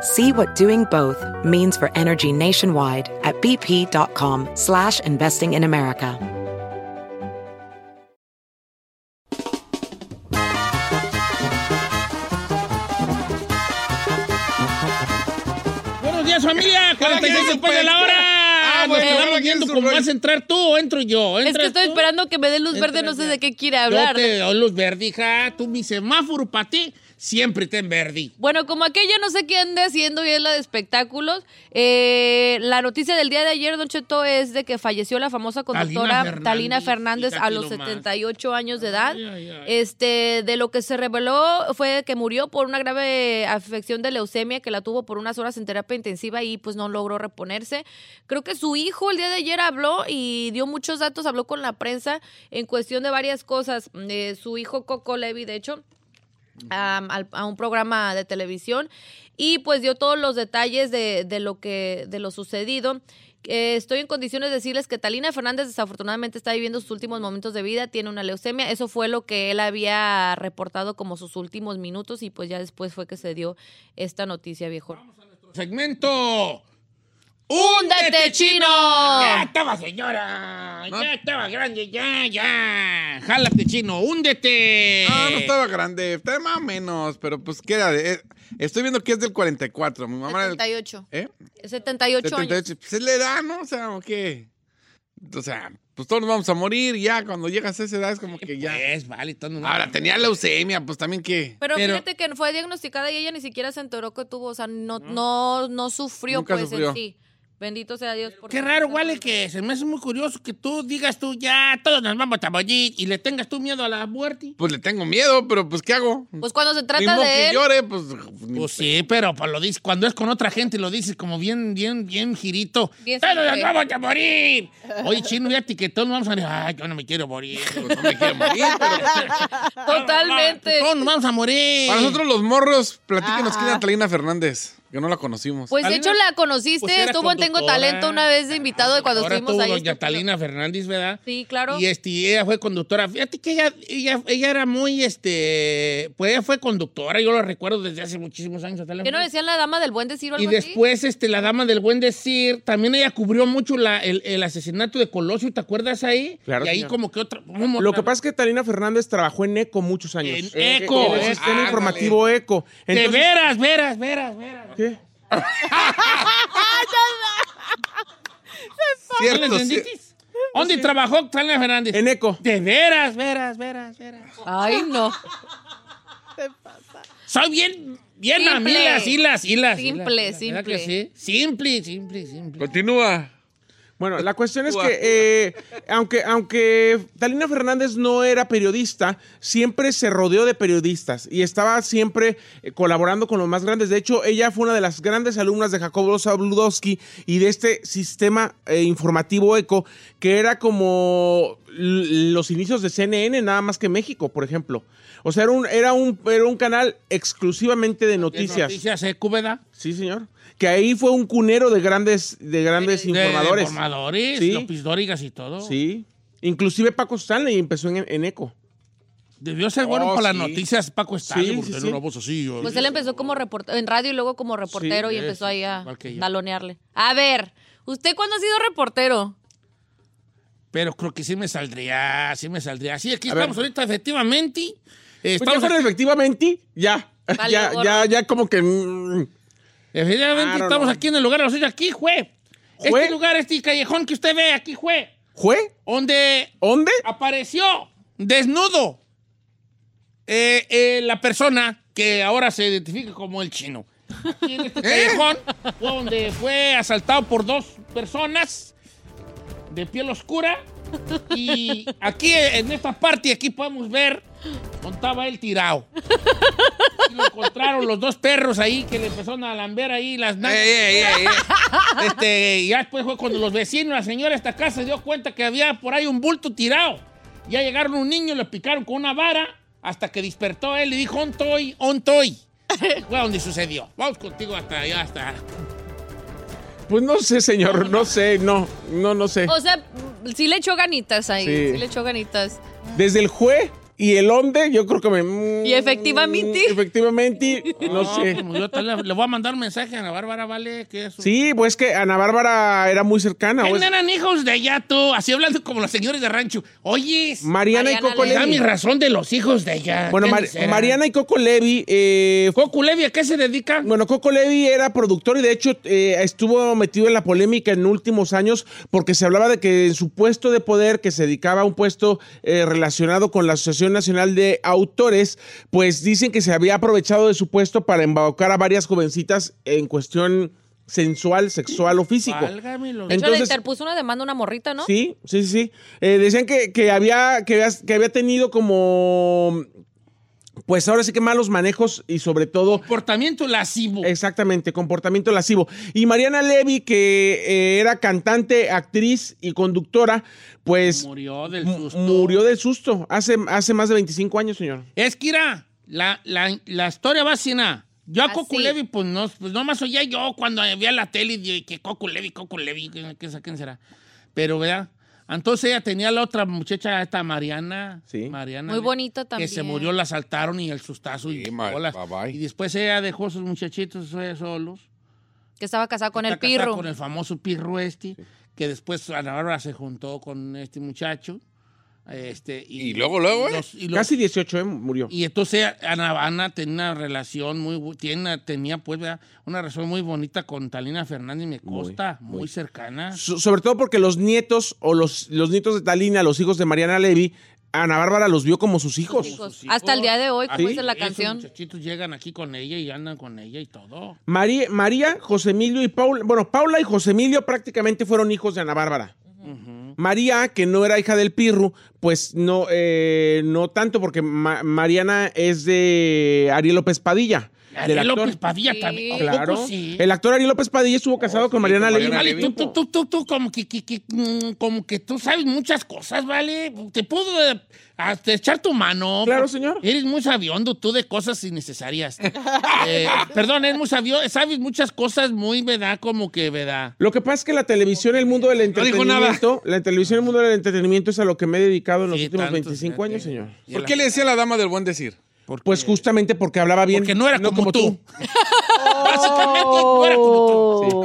See what doing both means for energy nationwide at bp.com slash investing in America. Buenos días, familia. 46 después de la hora. Ah, Nos bueno, quedamos cada viendo quien cómo vas a entrar tú o entro yo. Es que estoy tú? esperando que me dé luz verde, no sé ya. de qué quiere Yo hablar. te doy luz verde, hija. Tú, mi semáforo para ti, siempre está en verde. Bueno, como aquella no sé qué ande haciendo y es la de espectáculos, eh, la noticia del día de ayer, Don Cheto, es de que falleció la famosa conductora Fernández, Talina Fernández a los nomás. 78 años de edad. Ay, ay, ay. Este, de lo que se reveló fue que murió por una grave afección de leucemia que la tuvo por unas horas en terapia intensiva y pues no logró reponerse. Creo que su hijo el día de ayer habló y dio muchos datos, habló con la prensa en cuestión de varias cosas. Eh, su hijo Coco Levi, de hecho, a un programa de televisión y pues dio todos los detalles de, de lo que de lo sucedido. Eh, estoy en condiciones de decirles que Talina Fernández desafortunadamente está viviendo sus últimos momentos de vida, tiene una leucemia, eso fue lo que él había reportado como sus últimos minutos y pues ya después fue que se dio esta noticia, viejo. Segmento. ¡Húndete, chino! Ya estaba, señora. Ya estaba grande, ya, ya. Jálate, chino, húndete. Ah, no estaba grande, estaba más o menos, pero pues queda. de- eh, estoy viendo que es del 44. Mi mamá era del- 78. ¿Eh? 78 años. 78. Pues es la edad, ¿no? O sea, ¿o qué? O sea, pues todos nos vamos a morir ya cuando llegas a esa edad es como que ya. Pues, vale, todo no- Ahora, tenía leucemia, pues también que. Pero, Pero- fíjate que fue diagnosticada y ella ni siquiera se enteró que tuvo, o sea, no, no, no sufrió Nunca pues sufrió. en sí. Bendito sea Dios. por Qué raro, vale, que se me hace muy curioso que tú digas tú, ya, todos nos vamos a morir y le tengas tú miedo a la muerte. Pues le tengo miedo, pero pues ¿qué hago? Pues cuando se Ni trata modo de que él, llore, pues. ni- Pues sí, pero pues lo dices, cuando es con otra gente lo dices como bien, bien, bien girito. Bien ¡Todos nos vamos a morir! Oye, chino, fíjate que todos nos vamos a morir. Ay, yo no me quiero morir. pues, no me quiero morir, pero. totalmente. Todos nos vamos a morir. Para nosotros los morros, platíquenos Ajá. quién era Talina Fernández, que no la conocimos. Pues de hecho la conociste, Pues era estuvo en Tengo conductora. Talento una vez de invitado de cuando Ahora estuvimos tuvo ahí. doña estúpido. Talina Fernández, ¿verdad? Sí, claro. Y este, y ella fue conductora. Fíjate que ella, ella, ella era muy, este, pues ella fue conductora, yo lo recuerdo desde hace muchísimos años. ¿Qué no decían la dama del buen decir o Y algo así? después, este, la dama del buen decir, también ella cubrió mucho la- el, el asesinato de Colosio, ¿te acuerdas ahí? Claro, Y ahí señor. como que otra... como Lo otra- que pasa es que Talina Fernández trabajó en ECO muchos años. En Eh, ECO, En el eh, sistema informativo ECO. De veras, veras, veras, veras. ¿Qué? ¿No le Cierto? ¿Dónde trabajó Talina Fernández? En ECO. De veras, veras, veras, veras. Ay, no. Soy bien, bien Simple. mamilas, hilas, hilas. Simple, hilas, ¿verdad que simple. sí? Simple, simple, simple. Continúa. Bueno, la cuestión es que, eh, aunque, aunque Talina Fernández no era periodista, siempre se rodeó de periodistas y estaba siempre eh, colaborando con los más grandes. De hecho, ella fue una de las grandes alumnas de Jacobo Zabludowski y de este sistema eh, informativo ECO, que era como los inicios de CNN, nada más que México, por ejemplo. O sea, era un, era un, era un canal exclusivamente de noticias. Noticias, ¿eh, Cúbeda? Sí, señor. Que ahí fue un cunero de grandes, de grandes De- de informadores. informadores, Sí. López Dórigas y todo. Sí. Inclusive Paco Stanley empezó en, en ECO. Debió ser bueno Oh, para sí. las noticias Paco Stanley, Sí, porque sí, sí. una voz así. Pues él empezó como reportero en radio y luego como reportero y empezó ahí a talonearle. A ver, ¿usted cuándo ha sido reportero? Pero creo que sí me saldría, sí me saldría. Sí, aquí A ver. estamos ahorita, efectivamente. Eh, Pues Estamos aquí- efectivamente, ya. Vale, ya, gorro. ya, ya como que. mm, Efectivamente, Claro, estamos no. aquí en el lugar de los hechos. Aquí, jue. Jue. Este lugar, este callejón que usted ve, aquí, jue. ¿Jue? donde ¿Dónde? apareció desnudo eh, eh, la persona que ahora se identifica como el chino. Aquí en este callejón fue donde fue asaltado por dos personas de piel oscura. Y aquí en esta parte, aquí podemos ver donde estaba él tirado. Y lo encontraron los dos perros ahí que le empezaron a lamber ahí las nalgas. Ey, ey, ey, ey. Este, y ya después fue cuando los vecinos, la señora de esta casa se dio cuenta que había por ahí un bulto tirado. Ya llegaron un niño, le picaron con una vara hasta que despertó él y dijo, on toy, on toy. Fue donde sucedió. Vamos contigo hasta allá, hasta... Pues no sé, señor, no sé, no, no, no sé. O sea, sí le echó ganitas ahí. Sí. Sí, le echó ganitas. Desde el jue y el onde, yo creo que me... mm, Y efectivamente. Efectivamente, no sé. yo le, le voy a mandar un mensaje a Ana Bárbara, ¿vale? Que es un- Sí, pues que Ana Bárbara era muy cercana. ¿Quién pues. eran hijos de allá tú? Así hablando como los señores de rancho. Oye, Mariana, y Mariana Coco Levy. da mi Levi. razón de los hijos de allá. Bueno. Mariana y Coco Levi eh, Coco Levi, ¿a qué se dedica? Bueno, Coco Levi era productor y de hecho eh, estuvo metido en la polémica en últimos años porque se hablaba de que en su puesto de poder, que se dedicaba a un puesto eh, relacionado con la Asociación Nacional de Autores, pues dicen que se había aprovechado de su puesto para embaucar a varias jovencitas en cuestión sensual, sexual o físico. Válgame los- De hecho, le Entonces- interpuso una demanda a una morrita, ¿no? Sí, sí, sí. sí. Eh, decían que, que había, que, había, que había tenido como, pues ahora sí que malos manejos y sobre todo Comportamiento lascivo. Exactamente, comportamiento lascivo. Y Mariana Levy, que eh, era cantante, actriz y conductora, pues Murió del susto. murió del susto hace, hace más de 25 años, señor. Es que, mira, la, la, la historia va. Yo a Así. Coco Levi, pues no, pues no más oía yo cuando veía la tele y dije, que Coco Levi, Coco Levi, ¿quién, quién- quién será? Pero, ¿verdad? Entonces ella tenía la otra muchacha, esta Mariana. Sí. Mariana. Muy bonita también. Que se murió, la asaltaron y el sustazo. y, Sí, ma- bolas. bye bye. y después ella dejó sus muchachitos solos. Que estaba casada con el pirro. Con el famoso pirro este, que después Ana Bárbara se juntó con este muchacho. Este, Y luego, luego, ¿eh? los- y los- Casi 18 eh, murió. y entonces Ana, Ana tenía una relación muy, tiene, tenía pues ¿verdad? una relación muy bonita con Talina Fernández me Costa, muy, cercana. So- sobre todo porque los nietos o los, los nietos de Talina, los hijos de Mariana Levy, Ana Bárbara los vio como sus hijos. hijos. Sus hijos. Hasta el día de hoy, como Así, dice la canción. muchachitos llegan aquí con ella y andan con ella y todo. María, María, José Emilio y Paula, bueno, Paula y José Emilio prácticamente fueron hijos de Ana Bárbara. María, que no era hija del Pirru, pues no, eh, no tanto, porque Ma- Mariana es de Ariel López Padilla. Del Ariel actor. López Padilla Sí. también. ¿a poco Claro. sí? El actor Ariel López Padilla estuvo casado con sí, Mariana con Levy. Mariana Vale, Levy. tú, tú, tú, tú, tú como que, que- que, mm, como que tú sabes muchas cosas, ¿vale? Te puedo eh, hasta echar tu mano. Claro, señor. Eres muy sabiondo tú de cosas innecesarias. Eh, perdón, eres muy sabio, sabes muchas cosas muy, ¿verdad? Como que, ¿verdad? Lo que pasa es que la televisión, el mundo del No dijo nada. entretenimiento, la televisión, el mundo del entretenimiento es a lo que me he dedicado en los Sí, últimos tanto, 25 fíjate. años, señor. ¿Por qué le decía la dama del buen decir? Pues justamente porque hablaba bien. Porque no era como, tú. Básicamente no era como tú.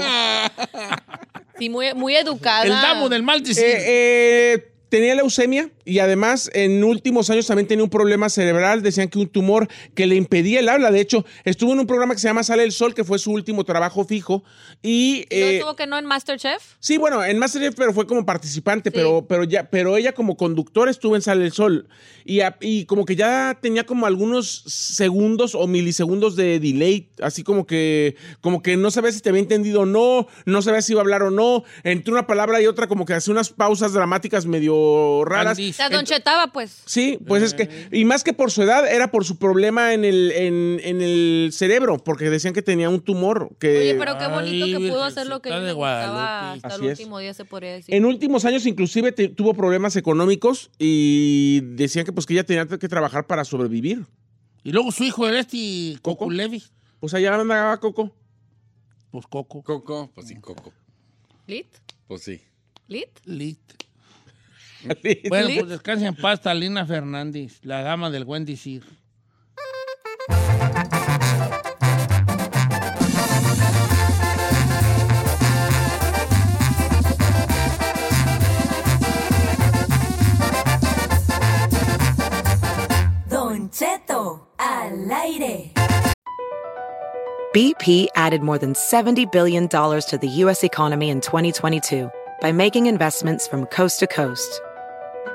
Sí, muy, muy educada. El damo del mal decir. Eh, eh, tenía leucemia y además en últimos años también tenía un problema cerebral. Decían que un tumor que le impedía el habla. De hecho, estuvo en un programa que se llama Sale el Sol, que fue su último trabajo fijo. Y ¿No eh, estuvo que no en Masterchef? sí, bueno, en Masterchef, pero fue como participante, pero, pero ya, pero ella como conductora estuvo en Sale el Sol. Y, a- y como que ya tenía como algunos segundos o milisegundos de delay, así como que, como que no sabía si te había entendido o no, no sabía si iba a hablar o no. Entre una palabra y otra, como que hacía unas pausas dramáticas medio raras. Andy. O sea, Don Chetaba, pues. Sí, pues es que, y más que por su edad, era por su problema en el, en, en el cerebro, porque decían que tenía un tumor. Que Oye, pero qué bonito Ay, que pudo hacer lo que le gustaba hasta Así el es. último día, se podría decir. En últimos años inclusive te- tuvo problemas económicos y decían que pues que ella tenía que trabajar para sobrevivir. Y luego su hijo, el este, Coco Coco. Levi. Pues allá andaba Coco. Pues Coco. Coco, pues sí, Coco. ¿Lit? Pues sí. ¿Lit? Lit. Bueno, pues descansa en paz, Talina Fernández, la dama del buen decir. Don Cheto al aire. BP added more than $70 billion to the U.S. economy in 2022 by making investments from coast to coast.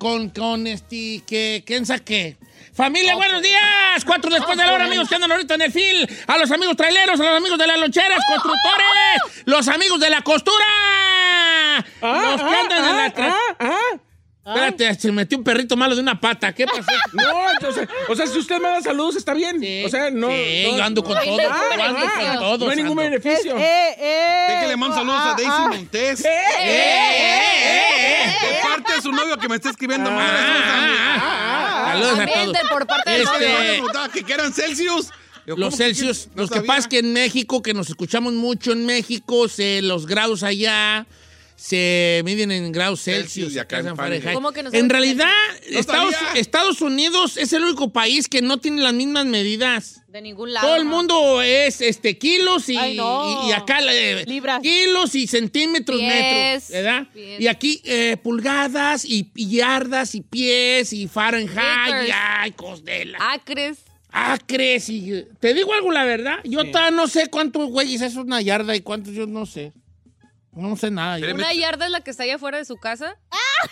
con, con, este, que, ¿quién saqué? Familia, buenos días. Cuatro después de la hora, amigos que andan ahorita en el fil. A los amigos traileros, a los amigos de las loncheras, constructores, los amigos de la costura. los que andan en la... Espérate, se metió un perrito malo de una pata. ¿Qué pasó? No, entonces, o sea, si usted me da saludos, está bien. Sí, o sea, no. sí, no- yo ando con no- todo, Ah, yo ando ah, con todo, No hay ningún beneficio. Déjale mando saludos a Daisy Montes. ¡Eh, eh, eh, eh! De parte de su novio que me está escribiendo. Ah, ah, ah. Saludos a También todos. de por parte del Este, novio. Que, que eran Celsius. Yo, Los ¿cómo Celsius, No los que pasa es que en México, que nos escuchamos mucho en México, se, los grados allá se miden en grados Celsius Celsius. y acá en en Fahrenheit. Fahrenheit. ¿Cómo que no sabes en realidad, No Estados, Unidos es el único país que no tiene las mismas medidas. De ningún lado. Todo el mundo es este kilos y, Ay, no. y- y acá eh, Libras. kilos y centímetros, Pies. metros, ¿verdad? Pies. Y aquí eh, pulgadas y, y yardas y pies y Fahrenheit Acres. y ay, cosdela. Acres. Acres y te digo algo la verdad, yo todavía no sé cuántos güeyes es una yarda y cuántos yo no sé. No sé nada. yo. Una yarda es la que está allá afuera de su casa.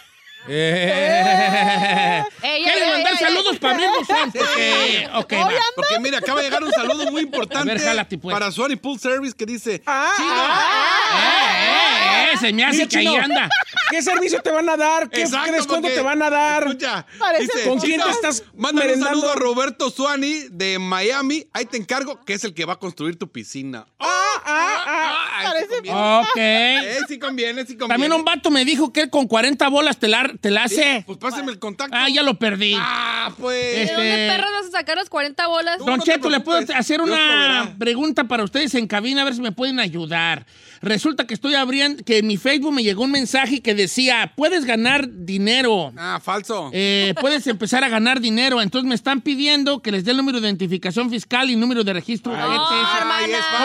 Eh. Ey, ¿Quieres ey, mandar ey, saludos para abrirnos Juan? Porque, ok, va. Porque mira, acaba de llegar un saludo muy importante A ver, jálate, pues. para Sony Pool Service que dice: Ah, Chino, Eh, eh, eh, se me hace Mira, que ahí Chino. anda. ¿Qué servicio te van a dar? ¿Qué, Exacto, descuento porque- te van a dar? Escucha, dice, ¿Con quién "Chino, te estás Mándale un merendando? saludo a Roberto Suani de Miami. Ahí te encargo, que es el que va a construir tu piscina. Ah, ah, ah. Ah, sí conviene. Ok. Eh, sí conviene, sí conviene. También un vato me dijo que él con 40 bolas te la, te la hace. Pues pásame el contacto. Ah, ya lo perdí. Ah, pues. ¿De Este- dónde perras vas a sacar las 40 bolas? Don no te Cheto, le puedo preocupes. hacer Dios una proveerá. pregunta para ustedes en cabina, a ver si me pueden ayudar. Resulta que estoy abriendo, que en mi Facebook me llegó un mensaje que decía, puedes ganar dinero. Ah, falso. Eh, puedes empezar a ganar dinero. Entonces me están pidiendo que les dé el número de identificación fiscal y número de registro. No, es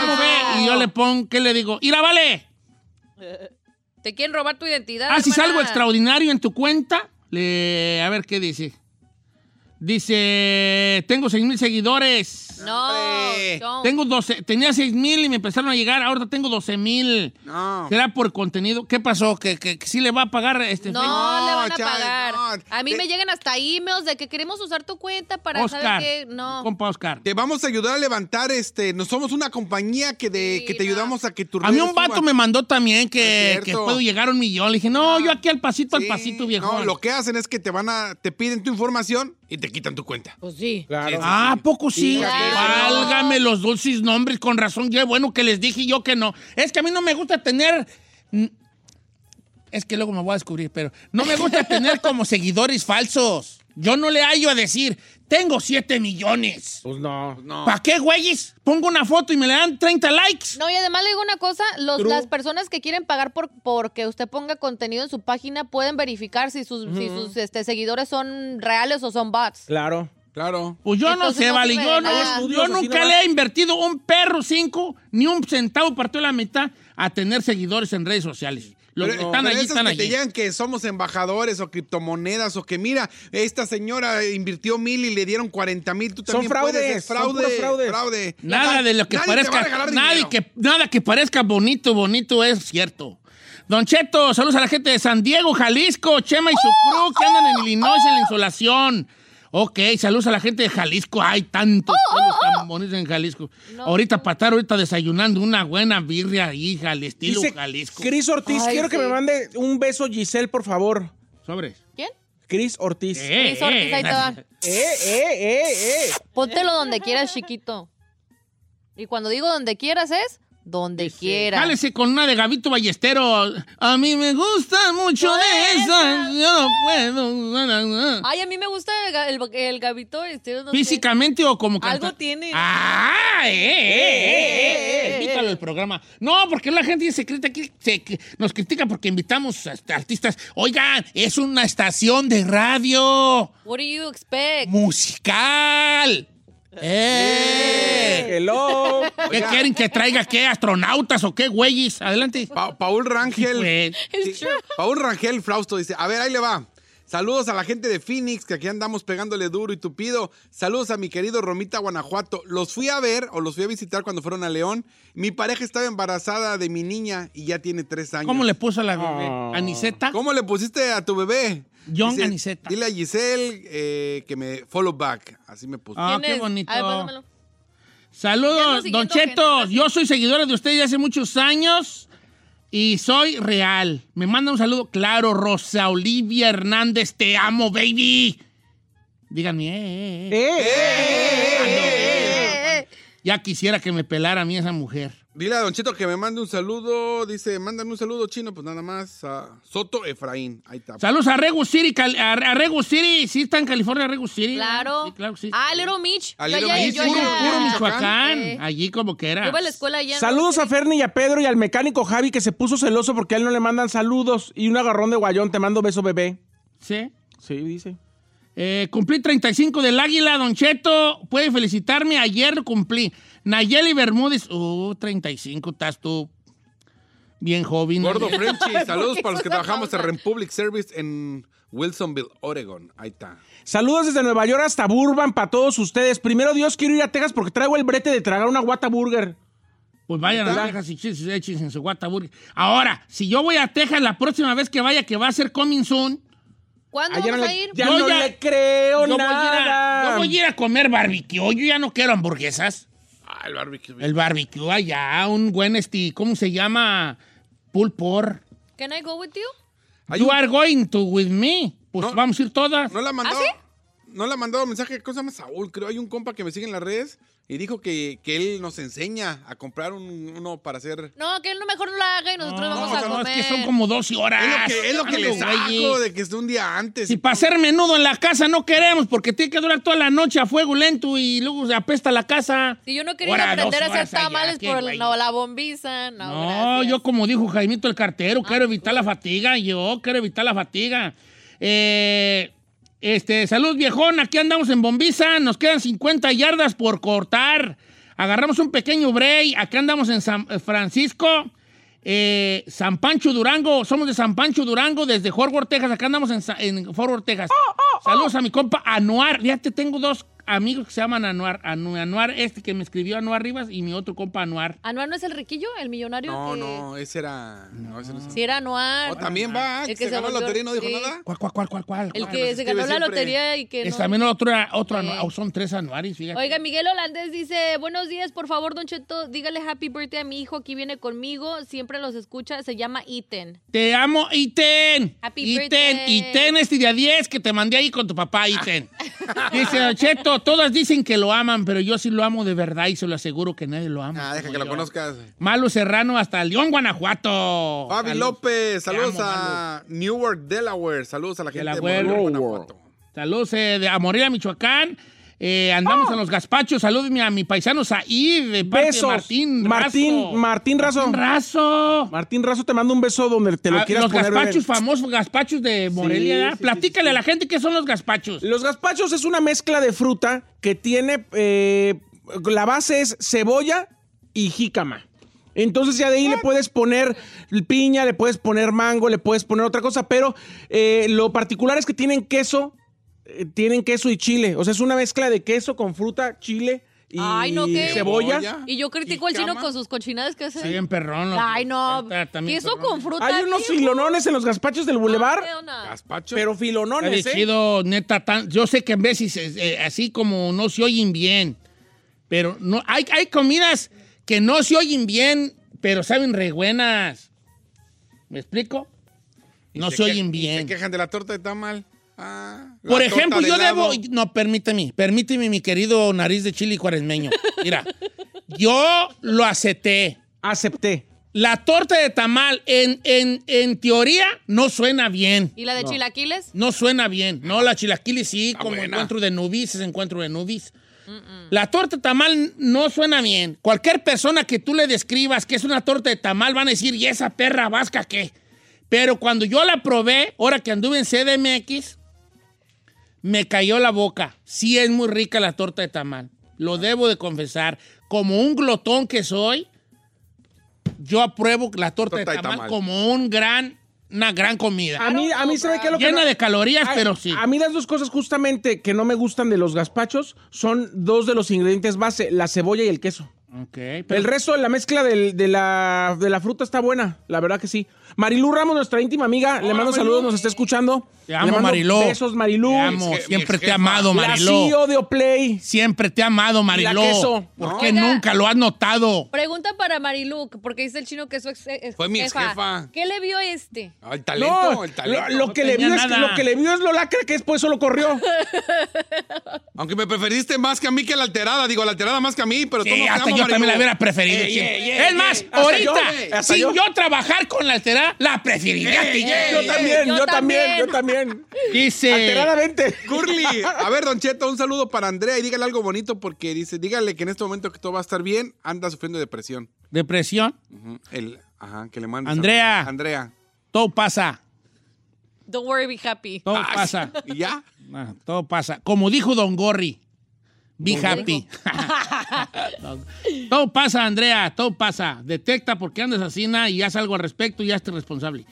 ¿Cómo ve? Y yo le pongo, ¿qué le digo? ¡Ira, vale! Te quieren robar tu identidad. Ah, si hermana. salgo extraordinario en tu cuenta, le... a ver qué dice. Dice, tengo 6 mil seguidores. No. Tengo 12, tenía 6 mil y me empezaron a llegar, ahora tengo 12 mil. No. ¿Será por contenido? ¿Qué pasó? ¿Que, que, que sí le va a pagar este No, Facebook? le van a pagar. no. A mí Te- me llegan hasta emails de que queremos usar tu cuenta para Oscar, saber que no. compa Oscar. Te vamos a ayudar a levantar este. No somos una compañía que de Sí, que te no. ayudamos a que tu A mí un vato me mandó también que, Es que cierto. puedo llegar a un millón. Le dije, no, yo aquí al pasito, al Sí, pasito, viejo. No, lo que hacen es que te van a. Te piden tu información y te quitan tu cuenta. Pues sí. Claro. Ah, ¿a poco sí? claro. Válgame los dulces nombres, con razón. Qué bueno que les dije yo que no. Es que a mí no me gusta tener. mm, Es que luego me voy a descubrir, pero no me gusta tener como seguidores falsos. Yo no le hallo a decir, tengo 7 millones. Pues no. No. ¿Para qué, güeyes? Pongo una foto y me le dan 30 likes. No, y además le digo una cosa, los, True. las personas que quieren pagar por porque usted ponga contenido en su página pueden verificar si sus, si sus este, seguidores son reales o son bots. Claro. Claro. Pues yo Entonces no sé, no vale. Yo, no, yo nunca le he invertido un perro cinco, ni un centavo partido la mitad a tener seguidores en redes sociales. Los Pero- que están pero allí, están que te allí. llegan que somos embajadores o criptomonedas o que mira, esta señora invirtió mil y le dieron 40 mil, tú Son también puedes. fraudes, Es son fraude, puros fraudes. fraude. Nada de lo que Nadie parezca, nadie que, nada que parezca bonito, bonito es cierto. Don Cheto, saludos a la gente de San Diego, Jalisco, Chema y su crew que andan en Illinois en la insolación. Ok, saludos a la gente de Jalisco. Hay tantos pueblos tan bonitos en Jalisco. ahorita para estar ahorita desayunando una buena birria ahí, al estilo Dice Jalisco. Cris Ortiz, Ay, quiero que me mande un beso Giselle, por favor. Sobres. ¿Quién? Cris Ortiz. Eh, Cris Ortiz, ahí te va. Eh, eh, eh, eh. Póntelo donde quieras, chiquito. Y cuando digo donde quieras es donde quieras. Jálese con una de Gavito Ballestero. A mí me gusta mucho de esa. Yo no puedo. Ay, a mí me gusta el, el, el gabito. Este, no sé. Físicamente o como Algo canta- tiene. Ah, eh, eh, eh, eh, eh. Invítalo al programa. No, porque la gente se critica, se, que- nos critica porque invitamos a artistas. Oigan, es una estación de radio What do you expect? musical. ¡Eh! Hello. ¿Qué quieren que traiga? ¿Qué? ¿Astronautas o qué, güeyes? Adelante. Pa- Paul Rangel. Sí, Paul Rangel Frausto dice, a ver, ahí le va. Saludos a la gente de Phoenix, que aquí andamos pegándole duro y tupido. Saludos a mi querido Romita, Guanajuato. Los fui a ver o los fui a visitar cuando fueron a León. Mi pareja estaba embarazada de mi niña y ya tiene tres años. ¿Cómo le puso a la bebé? ¿Aniseta? ¿Cómo le pusiste a tu bebé? John Aniceta. Dile a Giselle eh, que me follow back. Así me puso. Ah, ¿Quién qué bonito. A ver, pásamelo. Ya Saludos, Don Cheto. gente. Yo soy seguidora de usted desde hace muchos años y soy real. Me manda un saludo. Claro, Rosa Olivia Hernández, te amo, baby. Díganme, eh, eh, eh. Eh, eh, eh, eh. Eh, eh. Ya quisiera que me pelara a mí esa mujer. Dile a Don Cheto que me mande un saludo. Dice, mándame un saludo chino, pues nada más. a Soto Efraín. Ahí está. Saludos a Regu City, Cal- a, a Regu City. Sí, está en California, Regu City. Claro. Sí, claro, que sí. Ah, Little Mitch. A Yo Little allá- Mitch, yo puro, allá- puro Michoacán. Michoacán. Eh. Allí como que era. Yo iba a la escuela allá. en Saludos a. Ferni y a Pedro y al mecánico Javi que se puso celoso porque a él no le mandan saludos y un agarrón de guayón. Te mando beso, bebé. Sí. Sí, dice. Eh, cumplí 35 del Águila, Don Cheto. Puede felicitarme. Ayer cumplí. Nayeli Bermúdez. Uh, 35, estás tú. Bien joven. Gordo. Frenchy, saludos para los que trabajamos en? Republic Service en Wilsonville, Oregon. Ahí está. Saludos desde Nueva York hasta Burbank para todos ustedes. Primero Dios, quiero ir a Texas porque traigo el brete de tragar una guata burger. Pues vayan a. Texas y chis- echen en su Whataburger. Ahora, si yo voy a Texas la próxima vez que vaya, que va a ser coming soon, ¿Cuándo Ayer vamos no a le- ir? ya Yo no ya- le creo yo voy, a ir nada. a, yo voy a ir a comer barbecue. Yo ya no quiero hamburguesas. Ah, el barbecue. El barbecue allá, un buen este, ¿cómo se llama? Pulled pork. Can I go with you? Hay You un- are going to with me. Pues No. vamos a ir todas. ¿No le ha mandado? ¿Ah, No le ha mandado mensaje. ¿Cómo se llama Saúl? Creo hay un compa que me sigue en las redes y dijo que, que él nos enseña a comprar un- uno para hacer. No, que él no mejor no lo haga y nosotros No, vamos a no, comer. es que son como 12 horas. Es lo que, es lo que le Ando, saco güey. de que esté un día antes. Si para hacer menudo en la casa no queremos, porque tiene que durar toda la noche a fuego lento y luego se apesta la casa. Si yo no quería Ahora, aprender a dos hacer horas allá, tamales qué por güey. no, la bombiza. No, No, gracias. yo como dijo Jaimito el cartero, quiero evitar la fatiga. Yo quiero evitar la fatiga. Eh, este, salud viejón, aquí andamos en Bombiza, nos quedan 50 yardas por cortar. Agarramos un pequeño break, acá andamos en San Francisco, eh, San Pancho Durango, somos de San Pancho Durango, desde Fort Worth, Texas, acá andamos en, en Fort Worth, Texas. Saludos a mi compa Anuar, fíjate, tengo dos amigos que se llaman Anuar, Anu- Anuar este que me escribió Anuar Rivas y mi otro compa Anuar. ¿Anuar no es el riquillo, el millonario? No, que... no, ese era. No, ese no es. Si era Anuar. Oh, también va. El que se se ganó la lotería y no dijo sí. nada. ¿Cuál, cuál, cuál, cuál, cuál? El que se ganó la siempre. lotería y que Es no... también otro, otro Sí. anu- son tres anuaris, fíjate. Oiga, Miguel Holandés dice, buenos días, por favor, Don Cheto, dígale happy birthday a mi hijo, aquí viene conmigo, siempre los escucha, se llama Ethan. Te amo, Iten. Happy Iten, birthday. Iten este día 10 que te mandé ahí con tu papá, Iten. Dice, Don Cheto, todas dicen que lo aman, pero yo sí lo amo de verdad y se lo aseguro que nadie lo ama. Ah, deja que lo conozcas. Malo Serrano hasta León, Guanajuato. Fabi Salud. López, saludos amo, a Newark, Delaware. Saludos a la gente de Delaware. Morelia, Guanajuato. Saludos eh, de a Morelia, Michoacán. Eh, andamos en los gazpachos. Salúdeme a mi paisano Said de parte Besos. de Martín Martín, Razo. Martín Razo. Martín Razo. Martín Razo te mando un beso donde te lo Ah, quieras los poner. gazpachos, bebé. famosos gazpachos de Morelia. Platícale sí. a la gente qué son los gazpachos. Los gazpachos es una mezcla de fruta que tiene. eh, la base es cebolla y jícama. Entonces ya de ahí le puedes poner piña, le puedes poner mango, le puedes poner otra cosa, pero eh, lo particular es que tienen queso, eh, tienen queso y chile. O sea, es una mezcla de queso con fruta, chile y Ay, no, ¿qué? cebolla. Y yo critico al chino con sus cochinadas que hace. Bien perrón. lo- Ay, no. está también Queso perrón. con fruta. Hay unos filonones en los gazpachos del bulevar, ¿Qué onda? Gazpacho. pero Está filonones, ¿eh? chido, neta. tan- yo sé que en veces eh, eh, así como no se oyen bien, pero no hay, hay comidas que no se oyen bien, pero saben re buenas. ¿Me explico? No se, oyen bien. Se quejan de la torta de tamal. Ah, Por ejemplo, de yo debo. No, permíteme, permíteme, mi querido nariz de chile cuaresmeño. Mira, yo lo acepté. Acepté. La torta de tamal, en, en, en teoría, no suena bien. ¿Y la de chilaquiles? No suena bien. No, la chilaquiles sí, Está como buena. encuentro de nubis, es encuentro de nubis. La torta de tamal no suena bien. Cualquier persona que tú le describas que es una torta de tamal van a decir, ¿y esa perra vasca qué? Pero cuando yo la probé, ahora que anduve en CDMX, me cayó la boca. Sí es muy rica la torta de tamal. Lo debo de confesar. Como un glotón que soy, yo apruebo la torta, Torta de de tamal, como un gran, una gran comida. A mí, a mí se ve que lo que Llena no- de calorías, pero sí. A mí las dos cosas justamente que no me gustan de los gazpachos son dos de los ingredientes base, la cebolla y el queso. Pero- El resto, la mezcla del- de, la, de la fruta está buena, la verdad que sí. Marilú Ramos, nuestra íntima amiga, le mando saludos, nos está escuchando. Te Le amo, mando Mariló. Besos, Marilú. Te amo, ex- siempre te he amado, La Mariló. CEO de Oplay. Siempre te he amado, queso. ¿Por ¿No? qué Oiga. nunca lo has notado? Pregunta para Marilu, porque dice el chino que es su ex, ex- Fue mi jefa. exjefa. ¿Qué le vio a este? Ah, el talento, No, el talento. lo, lo que le vio es lo que le vio es lo lacra que después solo corrió. Aunque me preferiste más que a mí que la alterada. Digo, la alterada más que a mí, pero Sí, tú no te hasta amo, yo también la hubiera preferido. Es más, ahorita, sin yo. trabajar con la alterada, la preferiría. Ey, que yo. Yo también, yo yo también, también. yo también. Dice. Alteradamente. Curly, a ver, Don Cheto, un saludo para Andrea y dígale algo bonito porque dice, dígale que en este momento que todo va a estar bien, anda sufriendo depresión. Depresión, Ujú, El, ajá, que le mande. Andrea. Andrea. todo pasa. Don't worry, be happy. Todo Ay, pasa. ¿Y ya? Ah, todo pasa. Como dijo Don Gorri. Be happy. todo pasa, Andrea, todo pasa. Detecta por qué andas así na, y haz algo al respecto y hazte responsable.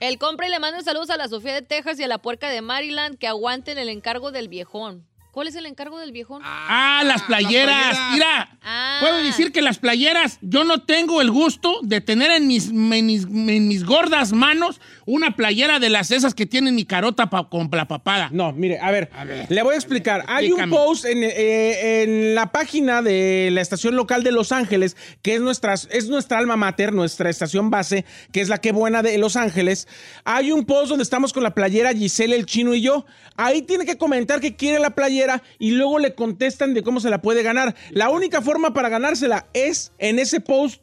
El compra y le manda saludos a la Sofía de Texas y a la puerca de Maryland que aguanten el encargo del viejón. ¿Cuál es el encargo del viejón? Ah, las playeras. playeras. Mira, Ah. puedo decir que las playeras, yo no tengo el gusto de tener en mis, en mis, en mis gordas manos una playera de las esas que tienen mi carota pa- con la papada. No, mire, a ver, ver. le voy a explicar. Hay un post en, eh, en la página de la estación local de Los Ángeles, que es nuestra, es nuestra alma mater, nuestra estación base, que es la que buena de Los Ángeles. Hay un post donde estamos con la playera Giselle, el chino y yo. Ahí tiene que comentar que quiere la playera y luego le contestan de cómo se la puede ganar. La única forma para ganársela es en ese post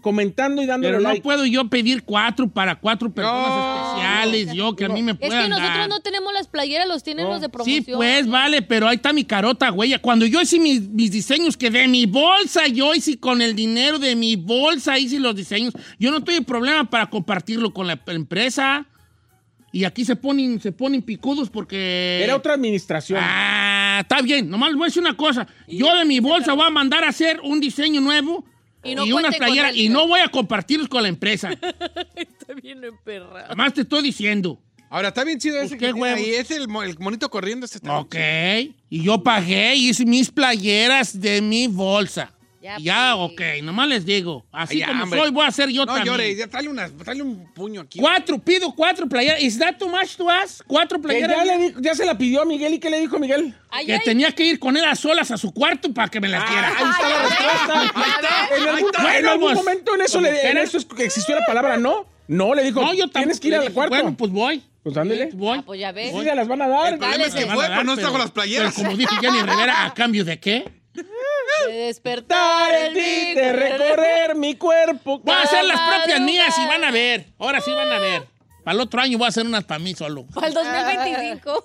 comentando y dándole Pero no like. puedo yo pedir cuatro para cuatro personas No. especiales, yo que a mí me Es puedan que nosotros dar. no tenemos las playeras, los tienen los de promoción. Sí, pues, vale, pero ahí está mi carota, güey. Cuando yo hice mis, mis diseños, que de mi bolsa, yo hice con el dinero de mi bolsa, hice los diseños. Yo no tuve problema para compartirlo con la empresa. Y aquí se ponen, se ponen picudos porque... Era otra administración. Ah, está bien. Nomás les voy a decir una cosa. Yo de mi bolsa voy a mandar a hacer un diseño nuevo Y y, no unas cuente con playeras y ¿no? voy a compartirlos con la empresa. Está bien emperrado. Además te estoy diciendo. Ahora, está bien chido Pues ese qué que ahí. Es el, el monito corriendo. Este está Ok. Y yo pagué y hice mis playeras de mi bolsa. Ya, Ya, pues. ok. Nomás les digo. Así Ay, ya, como hombre. soy, voy a hacer yo No también. llores, ya tráele, unas, tráele un puño aquí. Cuatro, pido cuatro playeras. ¿Is that too much to ask? Cuatro playeras. ya, le ya se la pidió a Miguel y ¿qué le dijo Miguel? Ay, que ay. tenía que ir con él a solas a su cuarto para que me las diera. Ahí está la Ay, respuesta. ay, ay, En algún, Bueno, en algún pues, momento en eso, le, en eso es que existió la palabra no. No, le dijo, No, yo tienes que ir al cuarto. Bueno, pues voy. Pues ándele. Voy. Ah, pues ya ves. Sí, se las van a dar. El problema es que fue, dar, pero no trajo las playeras. Pero como dijo Jenny Rivera, ¿a cambio de qué? De despertar el ti de recorrer mi cuerpo. Voy a hacer las propias mías y van a ver. Ahora sí van a ver. Para el otro año voy a hacer unas para mí solo. Para el 2025.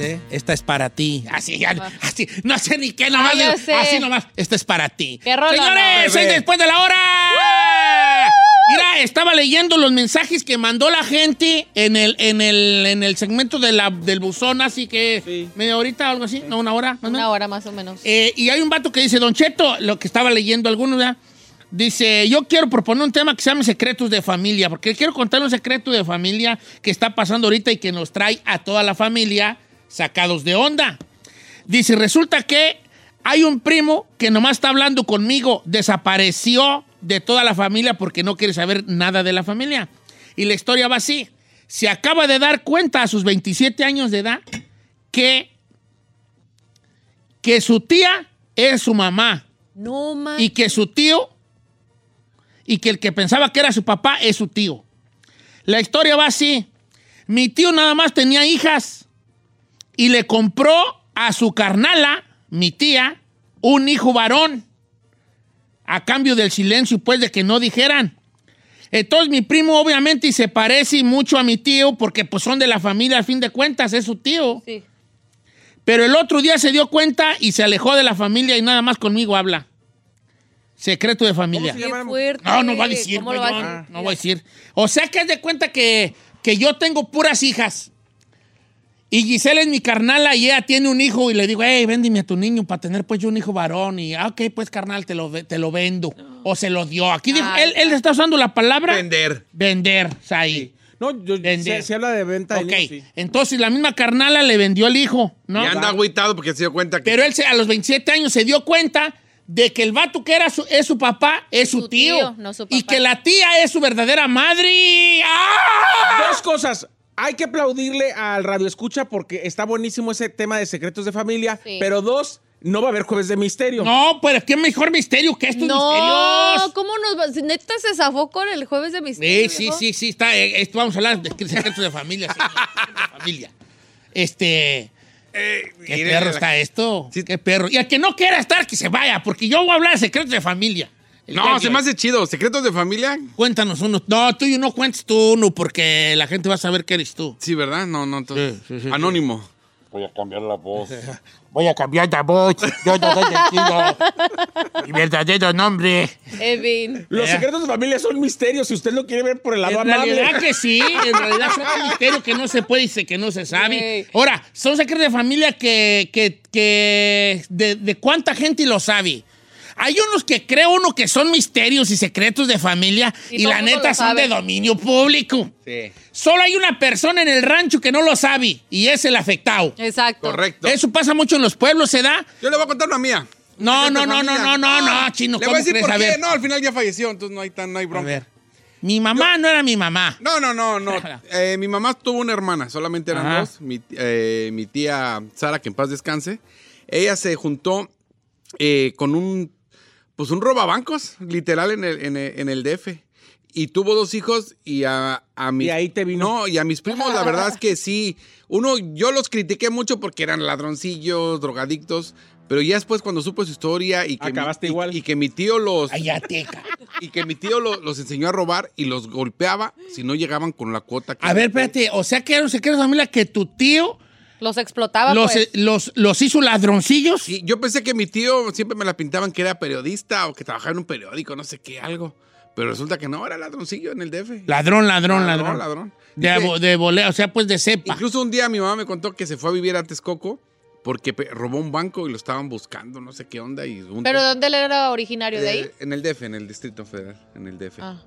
¿Eh? Esta es para ti. Así, ya, así. No sé ni qué nomás. Ah, digo, sé. Así nomás. Esta es para ti. Qué rola, Señores, ¿no? seis después de la hora. Mira, estaba leyendo los mensajes que mandó la gente en el, en el, en el segmento de la, del buzón, así que Sí. media horita o algo así, no, una hora. más o menos. Una hora más o menos. Eh, y hay un vato que dice, Don Cheto, lo que estaba leyendo algunos, ¿verdad? Dice, yo quiero proponer un tema que se llama secretos de familia, porque quiero contar un secreto de familia que está pasando ahorita y que nos trae a toda la familia sacados de onda. Dice, resulta que hay un primo que nomás está hablando conmigo, desapareció de toda la familia porque no quiere saber nada de la familia. Y la historia va así. Se acaba de dar cuenta a sus 27 años de edad que, que su tía es su mamá No, man. y que su tío y que el que pensaba que era su papá es su tío. La historia va así. Mi tío nada más tenía hijas y le compró a su carnala, mi tía, un hijo varón a cambio del silencio, pues de que no dijeran. Entonces mi primo obviamente y se parece mucho a mi tío porque pues son de la familia al fin de cuentas, es su tío. Sí. Pero el otro día se dio cuenta y se alejó de la familia y nada más conmigo habla. Secreto de familia. No, no va a decir. ¿Cómo güey, lo va a no, decir? no voy a decir. O sea que es de cuenta que, que yo tengo puras hijas. Y Giselle es mi carnala y ella tiene un hijo y le digo, hey, véndeme a tu niño para tener pues yo un hijo varón. Y, ah, ok, pues carnal, te lo, te lo vendo. O se lo dio. Aquí dijo- él, él está usando la palabra Vender. vender. o sea, ahí. No, yo, se, se habla de venta de Ok, niños, sí. entonces la misma carnala le vendió el hijo, ¿no? Y anda agüitado porque se dio cuenta que. Pero él se- a los 27 años se dio cuenta de que el vato que era su, es su papá es su, Su tío. tío, no su Y papá. que la tía es su verdadera madre. ¡Ah! Dos cosas. Hay que aplaudirle al Radio Escucha porque está buenísimo ese tema de secretos de familia. Sí. Pero dos, no va a haber jueves de misterio. No, pero qué mejor misterio que estos No, misterios. ¿cómo nos va? si Neta se zafó con el jueves de Sí, misterio. sí, viejo. sí, sí, está. eh, esto vamos a hablar de secretos de familia. sí, secretos de familia. Este. Eh, ¿Qué perro la- está esto? Sí. ¿Qué perro? Y al que no quiera estar, que se vaya, porque yo voy a hablar de secretos de familia. El No, se me hace chido. ¿Secretos de familia? Cuéntanos uno. No, tú y no cuentes tú uno, porque la gente va a saber que eres tú. Sí, ¿verdad? No, no. entonces- Sí, sí, sí, Anónimo. Voy a cambiar la voz. Voy a cambiar la voz. Yo no doy sentido. Mi verdadero nombre. Evin. Los Eh. secretos de familia son misterios si usted lo quiere ver por el lado En amable. realidad que sí, en realidad son un misterio que no se puede y se- que no se sabe. Ahora, son secretos de familia que, que, que de, de cuánta gente lo sabe. Hay unos que cree uno que son misterios y secretos de familia Y la neta son de dominio público. Sí. Solo hay una persona en el rancho que no lo sabe y es el afectado. Exacto. Correcto. Eso pasa mucho en los pueblos, ¿se da? Yo le voy a contar una mía. No, no, no, no, no, no, no, chino, Le ¿cómo voy a decir crees? por A qué. ver. No, al final ya falleció, entonces no hay, tan, no hay A bronca. ver. Mi mamá no era mi mamá. No, no, no, no. Eh, mi mamá tuvo una hermana, solamente eran Ajá. dos. Mi, eh, mi tía Sara, que en paz descanse. Ella se juntó eh, con un, pues un robabancos, literal, en el, en el, en el DF. Y tuvo dos hijos y a, a mis... Y ahí te vino. No, y a mis primos, la verdad es que sí. Uno, yo los critiqué mucho porque eran ladroncillos, drogadictos. Pero ya después cuando supe su historia y que, mi, Acabaste y- igual. y que mi tío los Cállate, ca- y que mi tío lo- los enseñó a robar y los golpeaba si no llegaban con la cuota. que- A ver, espérate. O sea que era un secreto de familia que tu tío Los explotaba, los, pues. los, los hizo ladroncillos. Sí, yo pensé que mi tío siempre me la pintaban que era periodista o que trabajaba en un periódico, no sé qué, algo. Pero resulta que no, era ladroncillo en el DF. Ladrón, ladrón, ladrón. ladrón. De, Dice- abo- de voleo, o sea, pues de cepa. Incluso un día mi mamá me contó que se fue a vivir a Texcoco porque robó un banco y lo estaban buscando, no sé qué onda. Y un- ¿Pero dónde él era originario? ¿De ahí? Eh, En el DF, en el Distrito Federal, en el DF. Ah.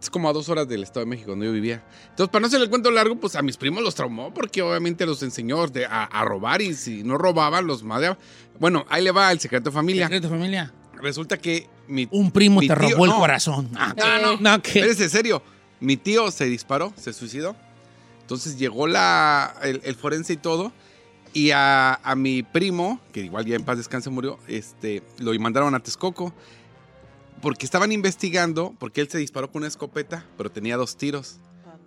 Es como a dos horas del Estado de México, donde yo vivía. Entonces, para no hacer el cuento largo, pues a mis primos los traumó porque obviamente los enseñó de- a, a robar y si no robaban, los madreaba. Bueno, ahí le va el secreto de familia. Secreto de familia. Resulta que mi, Un primo mi te tío- robó el corazón. Ah, Eh. no, no, ¿qué? Espérese, en serio. Mi tío se disparó, se suicidó. Entonces llegó la, el, el forense y todo. Y a, a mi primo, que igual ya en paz descanse murió, este, lo mandaron a Texcoco. Porque estaban investigando, porque él se disparó con una escopeta, pero tenía dos tiros.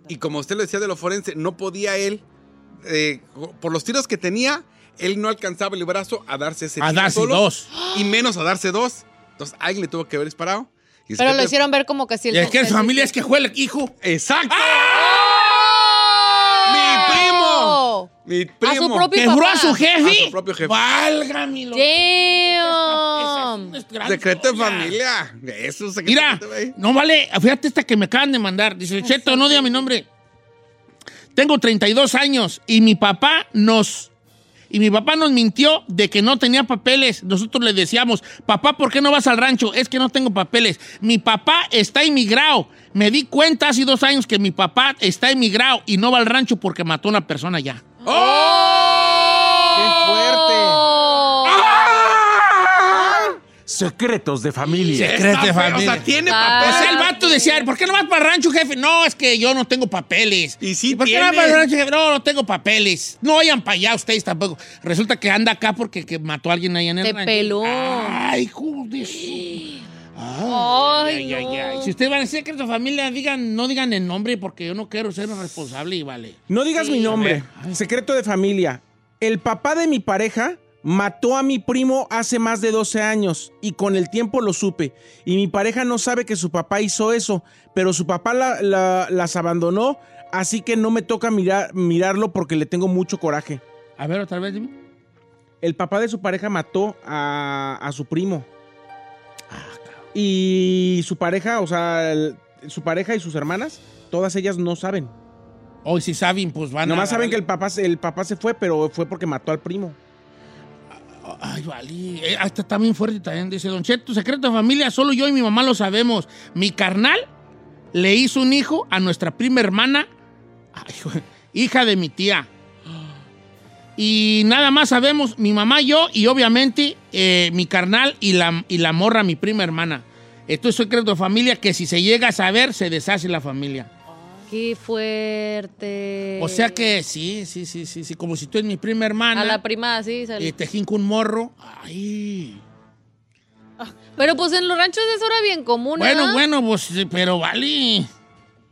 Y como usted lo decía de lo forense, no podía él, eh, por los tiros que tenía, él no alcanzaba el brazo a darse ese A tiro darse solo, dos. Y menos a darse dos. Entonces alguien le tuvo que haber disparado. Y Pero lo hicieron ver como que si el Y es que su familia es que fue el hijo. ¡Exacto! ¡Oh! ¡Mi primo! Mi primo. A su propio ¿Que juró a papá. su jefe? A su propio jefe. Válgame lo- Damn. Es Secreto de familia. Eso es secreto Mira, de no vale, fíjate esta que me acaban de mandar. Dice, Cheto, no diga mi nombre. Tengo 32 años y mi papá nos... Y mi papá nos mintió de que no tenía papeles. Nosotros le decíamos, papá, ¿por qué no vas al rancho? Es que no tengo papeles. Mi papá está emigrado. Me di cuenta hace dos años que mi papá está emigrado y no va al rancho porque mató a una persona ya. ¡Qué fuerte! Oh. Secretos de familia. Secreto de familia. O sea, tiene Ah. O papeles. sea, el vato decía, ¿por qué no vas para el rancho, jefe? No, es que yo no tengo papeles. Y sí ¿Por qué no vas para el rancho, jefe? No, no tengo papeles. No vayan para allá ustedes tampoco. Resulta que anda acá porque que mató a alguien ahí en el Te rancho. peló. Ay, joder. Ay, Ay, ay, no. ay. Si ustedes van a decir que su familia, digan, no digan el nombre porque yo no quiero ser responsable y vale. No digas mi nombre. Secreto de familia. El papá de mi pareja mató a mi primo hace más de 12 años y con el tiempo lo supe. Y mi pareja no sabe que su papá hizo eso, pero su papá la- la- las abandonó, así que no me toca mirar, mirarlo porque le tengo mucho coraje. A ver, otra vez, dime. El papá de su pareja mató a, a su primo. Y su pareja, o sea, el- su pareja y sus hermanas, todas ellas no saben. Hoy si saben, pues van a... Nomás saben que el papá, se- el papá se fue, pero fue porque mató al primo. Ay, vale. Eh, ah, está también fuerte también. Dice, Don Cheto, secreto de familia, solo yo y mi mamá lo sabemos. Mi carnal le hizo un hijo a nuestra prima hermana, hija de mi tía. Y nada más sabemos, mi mamá, yo y obviamente eh, mi carnal y la, y la morra, mi prima hermana. Esto es secreto de familia que si se llega a saber, se deshace la familia. Qué fuerte. O sea que sí, sí, sí, sí, sí. Como si tú eres mi prima hermana. A la prima, sí. sale. y te jinco un morro. Ay. Pero pues en los ranchos es hora bien común, Bueno, ¿eh? bueno, pues, pero vale.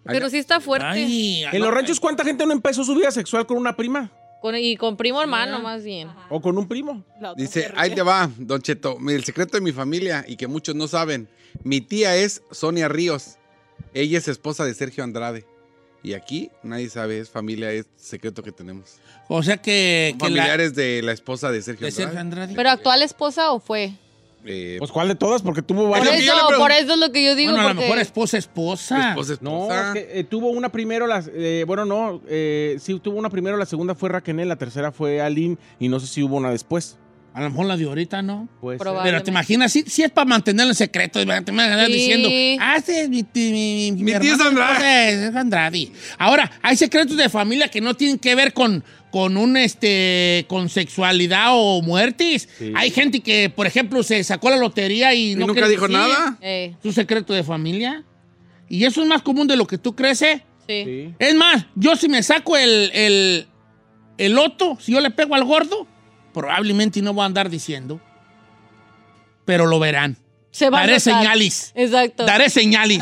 Pero sí está fuerte. Ay, En los ranchos, ¿cuánta gente no empezó su vida sexual con una prima? Con- y con primo hermano, más bien. ¿O con un primo? Dice, ahí te va, Don Cheto. El secreto de mi familia y que muchos no saben. Mi tía es Sonia Ríos. Ella es esposa de Sergio Andrade. Y aquí nadie sabe, es familia, es secreto que tenemos. O sea que, la, familiares de la esposa de Sergio de Andrade. Sergio Andrade. ¿Pero actual esposa o fue? Eh, Pues ¿cuál de todas? Porque tuvo Por varias. yo eso, por eso es lo que yo digo. bueno, a lo porque- mejor esposa, esposa. esposa, No, esposa. es que eh, tuvo una primero, la, eh, bueno, no, eh, sí tuvo una primero, la segunda fue Raquel, la tercera fue Aline y no sé si hubo una después. A lo mejor la de ahorita, ¿no? Probable. Pero te imaginas, sí, sí es para mantenerlo en secreto. Te van a andar Sí. diciendo, ah, es mi, mi, mi, Mi tía es hermano, Andrade. esposa es Andrade. Ahora, hay secretos de familia que no tienen que ver con, con un este con sexualidad o muertes. Hay gente que, por ejemplo, se sacó la lotería y, Y no nunca dijo decir. nada. Eh, ¿Es un secreto de familia? Y eso es más común de lo que tú crees, ¿eh? sí. Sí. Es más, yo si me saco el, el, el loto, si yo le pego al gordo, probablemente no voy a andar diciendo. Pero lo verán. Se va a Daré notar. señales. Exacto. Daré señales.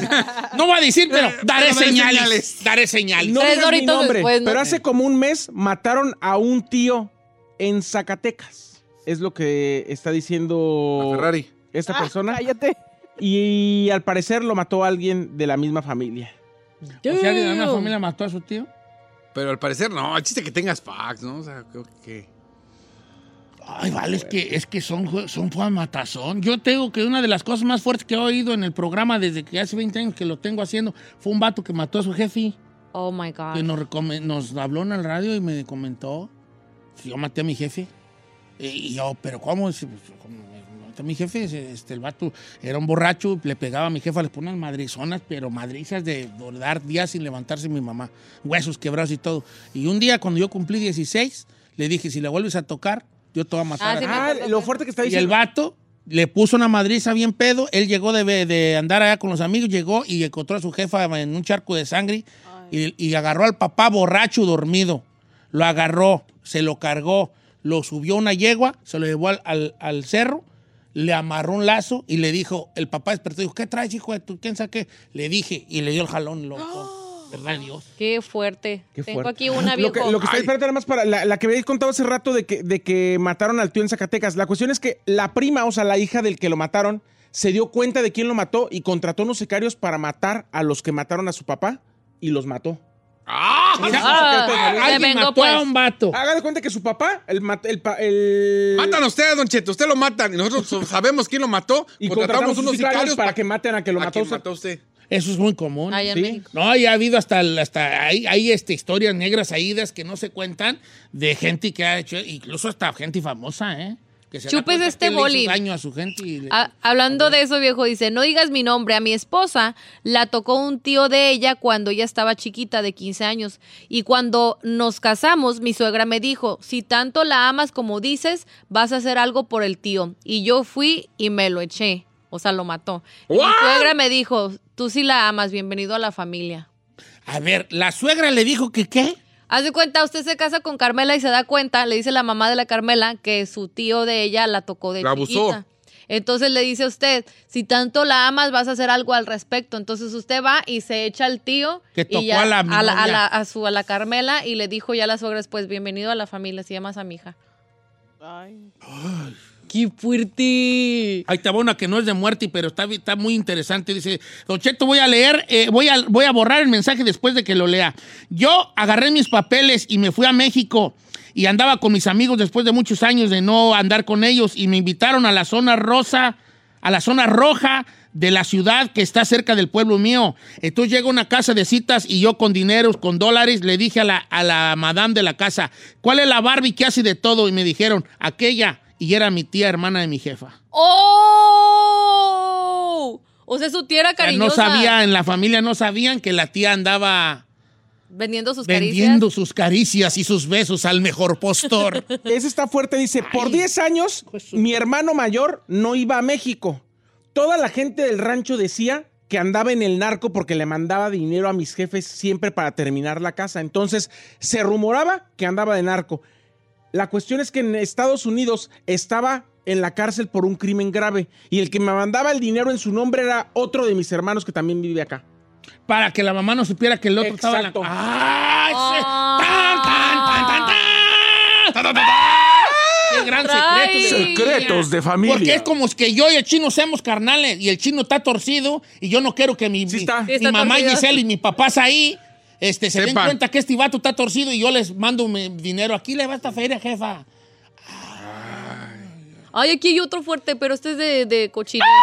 No voy a decir, pero daré señales. señales. Daré señales. No Tres mi nombre, después, ¿no? pero hace como un mes mataron a un tío en Zacatecas. Es lo que está diciendo A Ferrari. esta persona. Y al parecer lo mató alguien de la misma familia. O sea, de una familia mató a su tío. Pero al parecer no, el chiste que tengas fax, ¿no? O sea, creo que... Ay, vale, es que, es que son, son fue matazón. Yo tengo que una de las cosas más fuertes que he oído en el programa desde que hace 20 años que lo tengo haciendo fue un vato que mató a su jefe. Oh my God. que nos, nos habló en el radio y me comentó. Yo maté a mi jefe. Y, y yo, ¿pero cómo? Pues, ¿cómo? Mi jefe, este, el vato era un borracho, le pegaba a mi jefa, le ponía madrizonas, pero madrizas de dar días sin levantarse mi mamá, huesos quebrados y todo. Y un día, cuando yo cumplí 16, le dije, si le vuelves a tocar, yo te voy a matar. Ah, a sí ti". me Ah, acuerdo lo fuerte que está Y el diciendo. vato le puso una madriza bien pedo. Él llegó de, de andar allá con los amigos, llegó y encontró a su jefa en un charco de sangre y, y agarró al papá borracho dormido. Lo agarró, se lo cargó, lo subió a una yegua, se lo llevó al, al- al cerro, le amarró un lazo y le dijo, el papá despertó y dijo, ¿qué traes, hijo de tu? ¿Quién sabe qué? Le dije y le dio el jalón, loco. ¿Verdad, Dios? Qué fuerte. Qué Tengo fuerte. aquí una Lo viejo. que, lo que está espérate nada más para la, la que habéis contado hace rato de que, de que mataron al tío en Zacatecas. La cuestión es que la prima, o sea, la hija del que lo mataron, se dio cuenta de quién lo mató y contrató unos sicarios para matar a los que mataron a su papá y los mató. ¡Ah! Ah, Alguien vengo, mató a pues. un vato. Haga de cuenta que su papá, el, mat- el, el- Matan a ustedes, Don Cheto. Usted lo matan. Y nosotros sabemos quién lo mató. y contratamos contratamos unos sicarios para que maten a que lo a mató. quien usted. mató a usted. Eso es muy común. Allá en Sí. México. No, y ha habido hasta, hasta hay, hay este, historias negras aídas que no se cuentan de gente que ha hecho, incluso hasta gente famosa, ¿eh? Que se Chupes este que boli. daño a su gente. y le- Ah, hablando de eso, viejo, dice, no digas mi nombre, a mi esposa la tocó un tío de ella cuando ella estaba chiquita, de 15 años. Y cuando nos casamos, mi suegra me dijo, si tanto la amas como dices, vas a hacer algo por el tío. Y yo fui y me lo eché, o sea, lo mató. Mi suegra me dijo, tú sí la amas, bienvenido a la familia. A ver, la suegra le dijo que qué. Haz de cuenta, usted se casa con Carmela y se da cuenta, le dice la mamá de la Carmela que su tío de ella la tocó de La abusó. chiquita. Entonces le dice a usted, si tanto la amas, vas a hacer algo al respecto. Entonces usted va y se echa al tío Que tocó y ya- a la- a, mi la, a, la- a su, a la Carmela y le dijo ya a la suegra después, bienvenido a la familia, si llamas a mi hija. ¡Qué fuerte! Ahí va una que no es de muerte, pero está, está muy interesante. Dice, Don Cheto, voy a leer, eh, voy, a, borrar el mensaje después de que lo lea. Yo agarré mis papeles y me fui a México y andaba con mis amigos después de muchos años de no andar con ellos y me invitaron a la zona rosa, a la zona roja de la ciudad que está cerca del pueblo mío. Entonces llega una casa de citas y yo con dineros, con dólares, le dije a la, a la madame de la casa, ¿cuál es la Barbie que hace de todo? Y me dijeron, aquella. Y era mi tía hermana de mi jefa. ¡Oh! O sea, su tía era O sea, cariñosa. no sabía, en la familia no sabían que la tía andaba Vendiendo sus vendiendo sus caricias y sus besos al mejor postor. Ese está fuerte, dice, por 10 años mi hermano mayor no iba a México. Toda la gente del rancho decía que andaba en el narco porque le mandaba dinero a mis jefes siempre para terminar la casa. Entonces se rumoraba que andaba de narco. La cuestión es que en Estados Unidos estaba en la cárcel por un crimen grave y el que me mandaba el dinero en su nombre era otro de mis hermanos que también vive acá. Para que la mamá no supiera que el otro estaba en la... Exacto. ¡Ah! Ah. ¡Tan, tan, tan, tan, tan! ¡Tan, tan, tan, tan! ¡Qué gran secreto! Secretos de familia. Porque es como que yo y el chino seamos carnales y el chino está torcido y yo no quiero que mi, Sí mi- está. mi Sí está mamá torcido. Giselle y mi papá ahí este, se den cuenta que este vato está torcido y yo les mando mi dinero. Aquí le va esta feria, jefa. Ay, aquí hay otro fuerte, pero este es de, de cochino.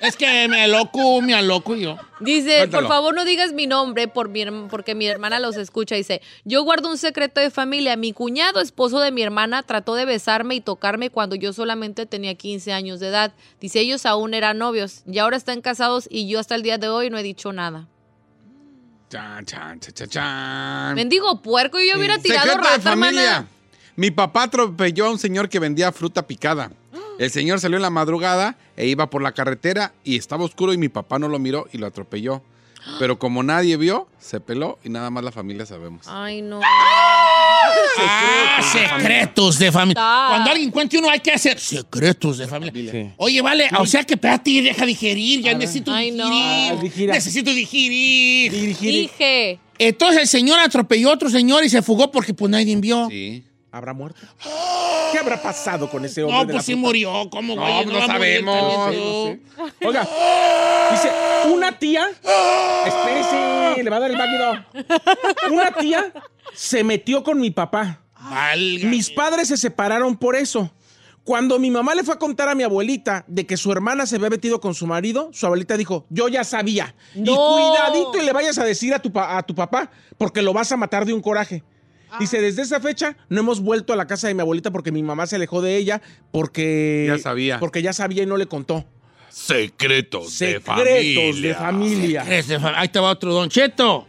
Es que me aloco, me aloco yo. Dice, Cuéntalo. por favor no digas mi nombre por mi porque mi hermana los escucha. Dice, yo guardo un secreto de familia. Mi cuñado, esposo de mi hermana, trató de besarme y tocarme cuando yo solamente tenía 15 años de edad. Dice, ellos aún eran novios y ahora están casados y yo hasta el día de hoy no he dicho nada. Chan, chan, chan, chan, chan. Mendigo puerco, yo hubiera tirado Secreto de rata, familia. hermana. Mi papá atropelló a un señor que vendía fruta picada. El señor salió en la madrugada e iba por la carretera y estaba oscuro y mi papá no lo miró y lo atropelló. Pero como nadie vio, se peló y nada más la familia sabemos. Ay, no. Ah, secretos de familia. Cuando alguien cuente uno hay que hacer secretos de familia. Sí. Oye, vale, o sea que espérate, deja digerir, ya necesito Ay, no. digerir. Digira. Necesito digerir. Dije. Entonces el señor atropelló a otro señor y se fugó porque pues nadie vio. Sí. ¿Habrá muerto? ¿Qué habrá pasado con ese hombre? No, de pues sí murió. ¿Cómo, No, güey? no morir sabemos. también No tú. sé. Oiga, dice, una tía, espérese, le va a dar el váguido. Una tía se metió con mi papá. Válgame. Mis padres se separaron por eso. Cuando mi mamá le fue a contar a mi abuelita de que su hermana se había metido con su marido, su abuelita dijo, yo ya sabía. Y No. cuidadito y le vayas a decir a tu, a tu papá, porque lo vas a matar de un coraje. Dice, desde esa fecha no hemos vuelto a la casa de mi abuelita porque mi mamá se alejó de ella porque... Ya sabía. Porque ya sabía y no le contó. Secretos, Secretos de familia. Eres de fa- Ahí te va otro Don Cheto.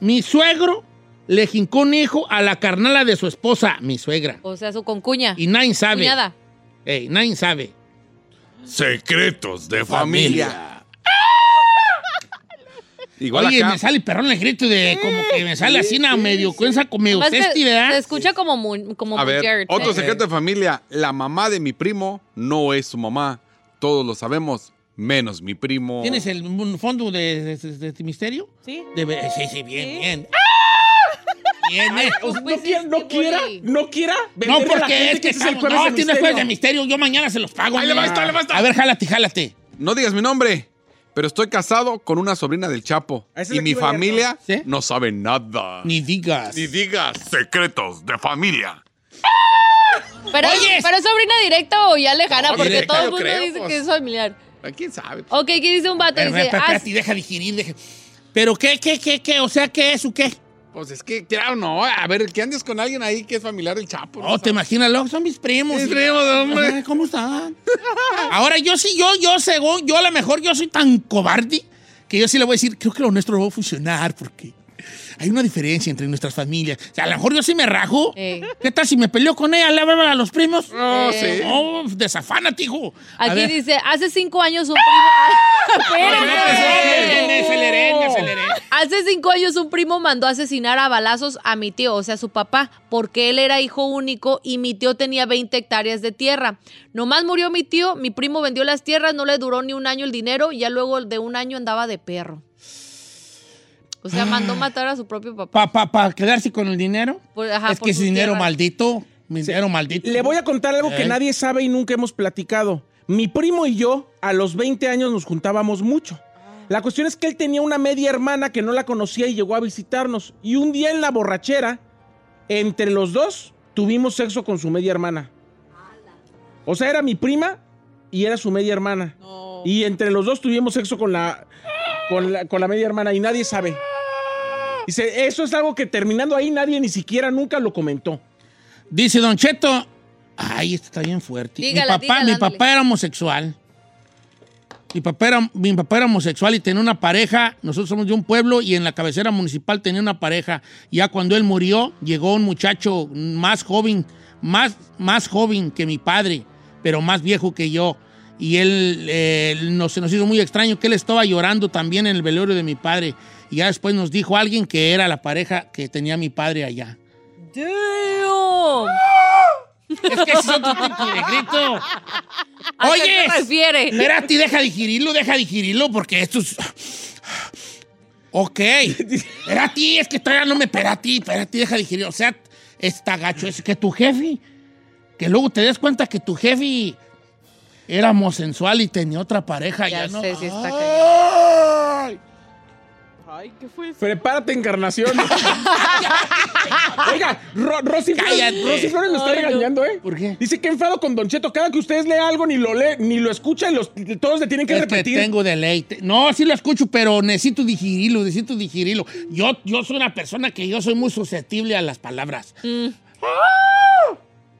Mi suegro le jincó un hijo a la carnala de su esposa, mi suegra. O sea, su concuña. Y nadie sabe. Cuñada. Ey, nadie sabe. Secretos de familia. Igual Oye, acá. me sale perrón el grito de como que me sale así una medio cuenza, como medio testi, se ¿verdad? escucha como, mu- como A ver, Jared, otro ¿eh? secreto de familia. La mamá de mi primo no es su mamá. Todos lo sabemos, menos mi primo. ¿Tienes el un fondo de, de- de- de misterio? Sí. De ver- sí, sí, bien, bien. Bien, eh. O sea, Pues no, quiera, sí, no sí, quiera, güey. no quiera. No, venderle a la porque gente es que ese es el estamos, jueves no, de tienes misterio. jueves de misterio. Yo mañana se los pago. Ahí le va, mira. está, ahí le va, está. A ver, jálate, jálate. No digas mi nombre, pero estoy casado con una sobrina del Chapo. Es Y mi familia ¿Sí? no sabe nada. Ni digas. Ni digas secretos de familia. Pero, Oye. pero es sobrina directa o ya lejana, No, porque directa, todo el mundo creo, dice pues. que es familiar. ¿Quién sabe? Ok, ¿qué dice un vato? Pero, Dice, pero, "Ah, espérate, deja digerir, deja. Pero, ¿qué, qué, qué, qué? O sea, ¿qué es o qué? Pues es que, claro, no. A ver, que andes con alguien ahí que es familiar del Chapo. Oh, te imaginas, loco, son mis primos. Mis primos, hombre. Ay, ¿Cómo están? Ahora, yo sí, yo, yo, según, yo a lo mejor yo soy tan cobarde que yo sí le voy a decir, creo que lo nuestro no va a funcionar porque hay una diferencia entre nuestras familias. O sea, a lo mejor yo sí me rajo. Eh. ¿Qué tal si me peleo con ella? ¿Le a los primos? No, Eh. sí. No, desafánate, hijo. Aquí dice, hace cinco años un primo... Espérate. Hace cinco años un primo mandó a asesinar a balazos a mi tío, o sea, su papá, porque él era hijo único y mi tío tenía 20 hectáreas de tierra. Nomás murió mi tío, mi primo vendió las tierras, no le duró ni un año el dinero y ya luego de un año andaba de perro. O sea, mandó matar a su propio papá. ¿Para pa, pa quedarse con el dinero? Por- ajá, es que es sus dinero tierras. maldito. Dinero maldito. Le voy a contar algo que Eh. nadie sabe y nunca hemos platicado. Mi primo y yo a los 20 años nos juntábamos mucho. La cuestión es que él tenía una media hermana que no la conocía y llegó a visitarnos. Y un día en la borrachera, entre los dos, tuvimos sexo con su media hermana. O sea, era mi prima y era su media hermana. Y entre los dos tuvimos sexo con la, con la, con la media hermana y nadie sabe. Dice, eso es algo que terminando ahí nadie ni siquiera nunca lo comentó. Dice Don Cheto. Ay, esto está bien fuerte. Dígala, mi papá, dígala, mi papá era homosexual. Mi papá, era, mi papá era homosexual y tenía una pareja. Nosotros somos de un pueblo y en la cabecera municipal tenía una pareja. Ya cuando él murió, llegó un muchacho más joven, más, más joven que mi padre, pero más viejo que yo. Y él eh, nos, se nos hizo muy extraño que él estaba llorando también en el velorio de mi padre. Y ya después nos dijo alguien que era la pareja que tenía mi padre allá. Damn. Es que ese es otro tipo de grito. ¿A Oye, refiere? espérate, deja digerirlo, deja digerirlo, porque esto es... Ok. Espérate, es que todavía no me... Espérate, espérate, deja digerirlo. O sea, está gacho. Es que tu jefe... Que luego te des cuenta que tu jefe era homosexual y tenía otra pareja. Ya Ya, ¿no? sé, sí está Ay. Prepárate, encarnación. Oiga, Ro- Rosy, Flores, Cállate. Rosy Flores me está Ay, regañando, ¿eh? ¿Por qué? Dice que enfado con Don Cheto. Cada que ustedes lee algo, ni lo lee, ni lo escucha, y los, todos le tienen que Es que repetir. tengo deleite. No, sí lo escucho, pero necesito digerirlo, necesito digerirlo. Yo, yo soy una persona que yo soy muy susceptible a las palabras.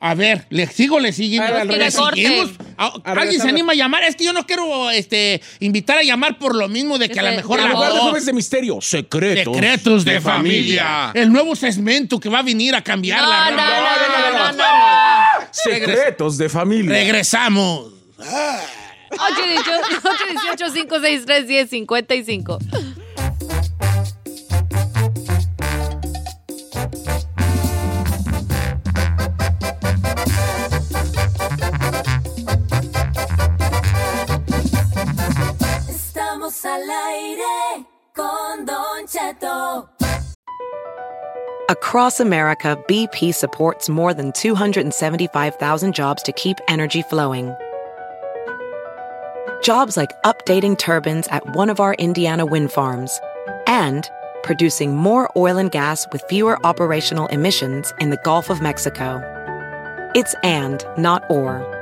A ver, ¿le sigo o le seguimos? Ah, ¿Alguien se anima a llamar? Es que yo no quiero este, invitar a llamar por lo mismo de que a lo Ese- mejor En lugar de jueves de misterio, secretos. Secretos de, de familia. familia. El nuevo segmento que va a venir a cambiar No, la no, no, no, no, no, no. Secretos de familia. Regresamos. 818-563-1055. Estamos al aire con Don Cheto. Across America, BP supports more than 275,000 jobs to keep energy flowing. Jobs like updating turbines at one of our Indiana wind farms and producing more oil and gas with fewer operational emissions in the Gulf of Mexico. It's and, not or.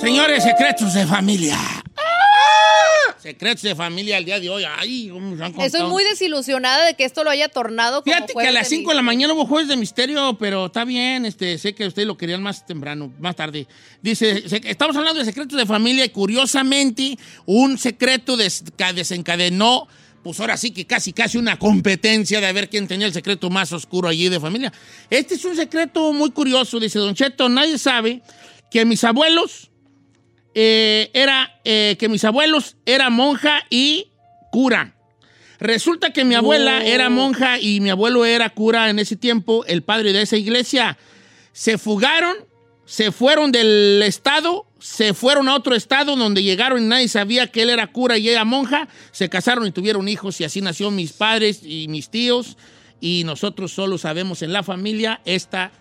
Señores, secretos de familia. Secretos de familia el día de hoy. Ay, ¿cómo se han Estoy muy desilusionada de que esto lo haya tornado como Fíjate que a las de 5 de la mañana hubo jueves de misterio, pero está bien, este, sé que ustedes lo querían más temprano, más tarde. Dice, estamos hablando de secretos de familia y curiosamente un secreto des- ca- desencadenó, pues ahora sí que casi casi una competencia de ver quién tenía el secreto más oscuro allí de familia. Este es un secreto muy curioso, dice Don Cheto, nadie sabe que mis abuelos eh, era eh, que mis abuelos eran monja y cura. Resulta que mi abuela era monja y mi abuelo era cura en ese tiempo, el padre de esa iglesia. Se fugaron, se fueron del estado, se fueron a otro estado donde llegaron y nadie sabía que él era cura y ella monja. Se casaron y tuvieron hijos y así nació mis padres y mis tíos. Y nosotros solo sabemos en la familia esta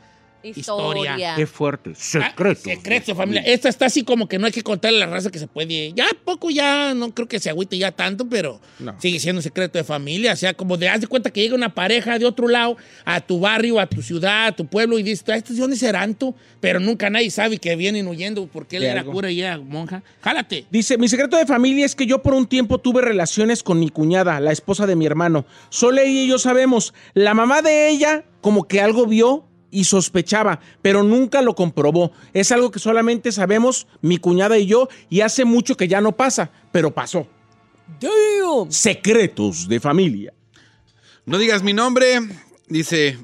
historia. Historia. Qué fuerte. Ah, Secreto. secreto de familia. Esta está así como que no hay que contarle a la raza que se puede. Ya poco, ya no creo que se agüite ya tanto, pero No. sigue siendo secreto de familia. O sea, como de haz de cuenta que llega una pareja de otro lado a tu barrio, a tu ciudad, a tu pueblo y dices, ¿estos de dónde serán tú? Pero nunca nadie sabe que vienen huyendo porque él era algo. cura y ella monja. Jálate. Dice, mi secreto de familia es que yo por un tiempo tuve relaciones con mi cuñada, la esposa de mi hermano. Solo ella y yo sabemos. La mamá de ella como que algo vio y sospechaba, pero nunca lo comprobó. Es algo que solamente sabemos mi cuñada y yo y hace mucho que ya no pasa, pero pasó. Secretos de familia. No digas mi nombre, dice,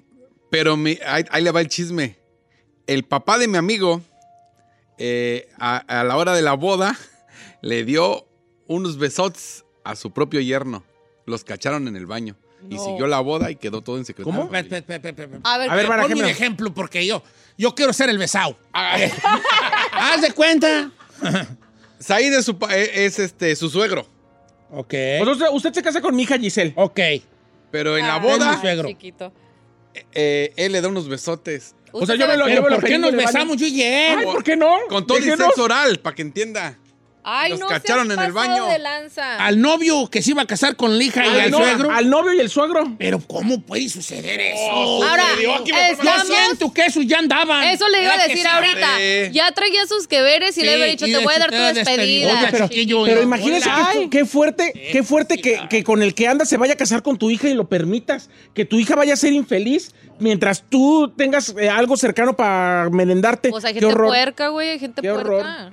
pero mi- ahí, ahí le va el chisme. El papá de mi amigo, eh, a, a la hora de la boda, le dio unos besotes a su propio yerno. Los cacharon en el baño. Y siguió la boda y quedó todo en secreto. ¿Cómo? Pe- pe- pe- pe- pe- pe- A ver, A ver, para Ponme un ejemplo porque yo, yo quiero ser el besado. Haz de cuenta. Said es, su, pa- eh, es este, su suegro. Ok. Pues usted, usted se casa con mi hija Giselle. Ok. Pero en la Ay, boda, mi suegro. chiquito. eh, él le da unos besotes. O sea, yo me lo- Pero yo me lo ¿por qué pedí nos besamos yo y él? Ay, ¿por qué no? Con todo ¿Por el qué no? sexo oral, para que entienda. Ay, Los no cacharon en el baño. de lanza. Al novio que se iba a casar con la hija y al no- suegro. al novio y el suegro. Pero ¿cómo puede suceder eso? Ahora, Yo siento que eso ya andaban. Eso le iba a ¿Verdad que decir ahorita. Ya traía sus que veres y Sí, le había dicho, te voy a dar tu usted despedida. despedida. pero-. Pero imagínese qué, qué fuerte, qué fuerte que, que con el que andas se vaya a casar con tu hija y lo permitas. Que tu hija vaya a ser infeliz mientras tú tengas eh, algo cercano para merendarte. Pues hay qué gente horror. puerca, güey, hay gente Qué puerca.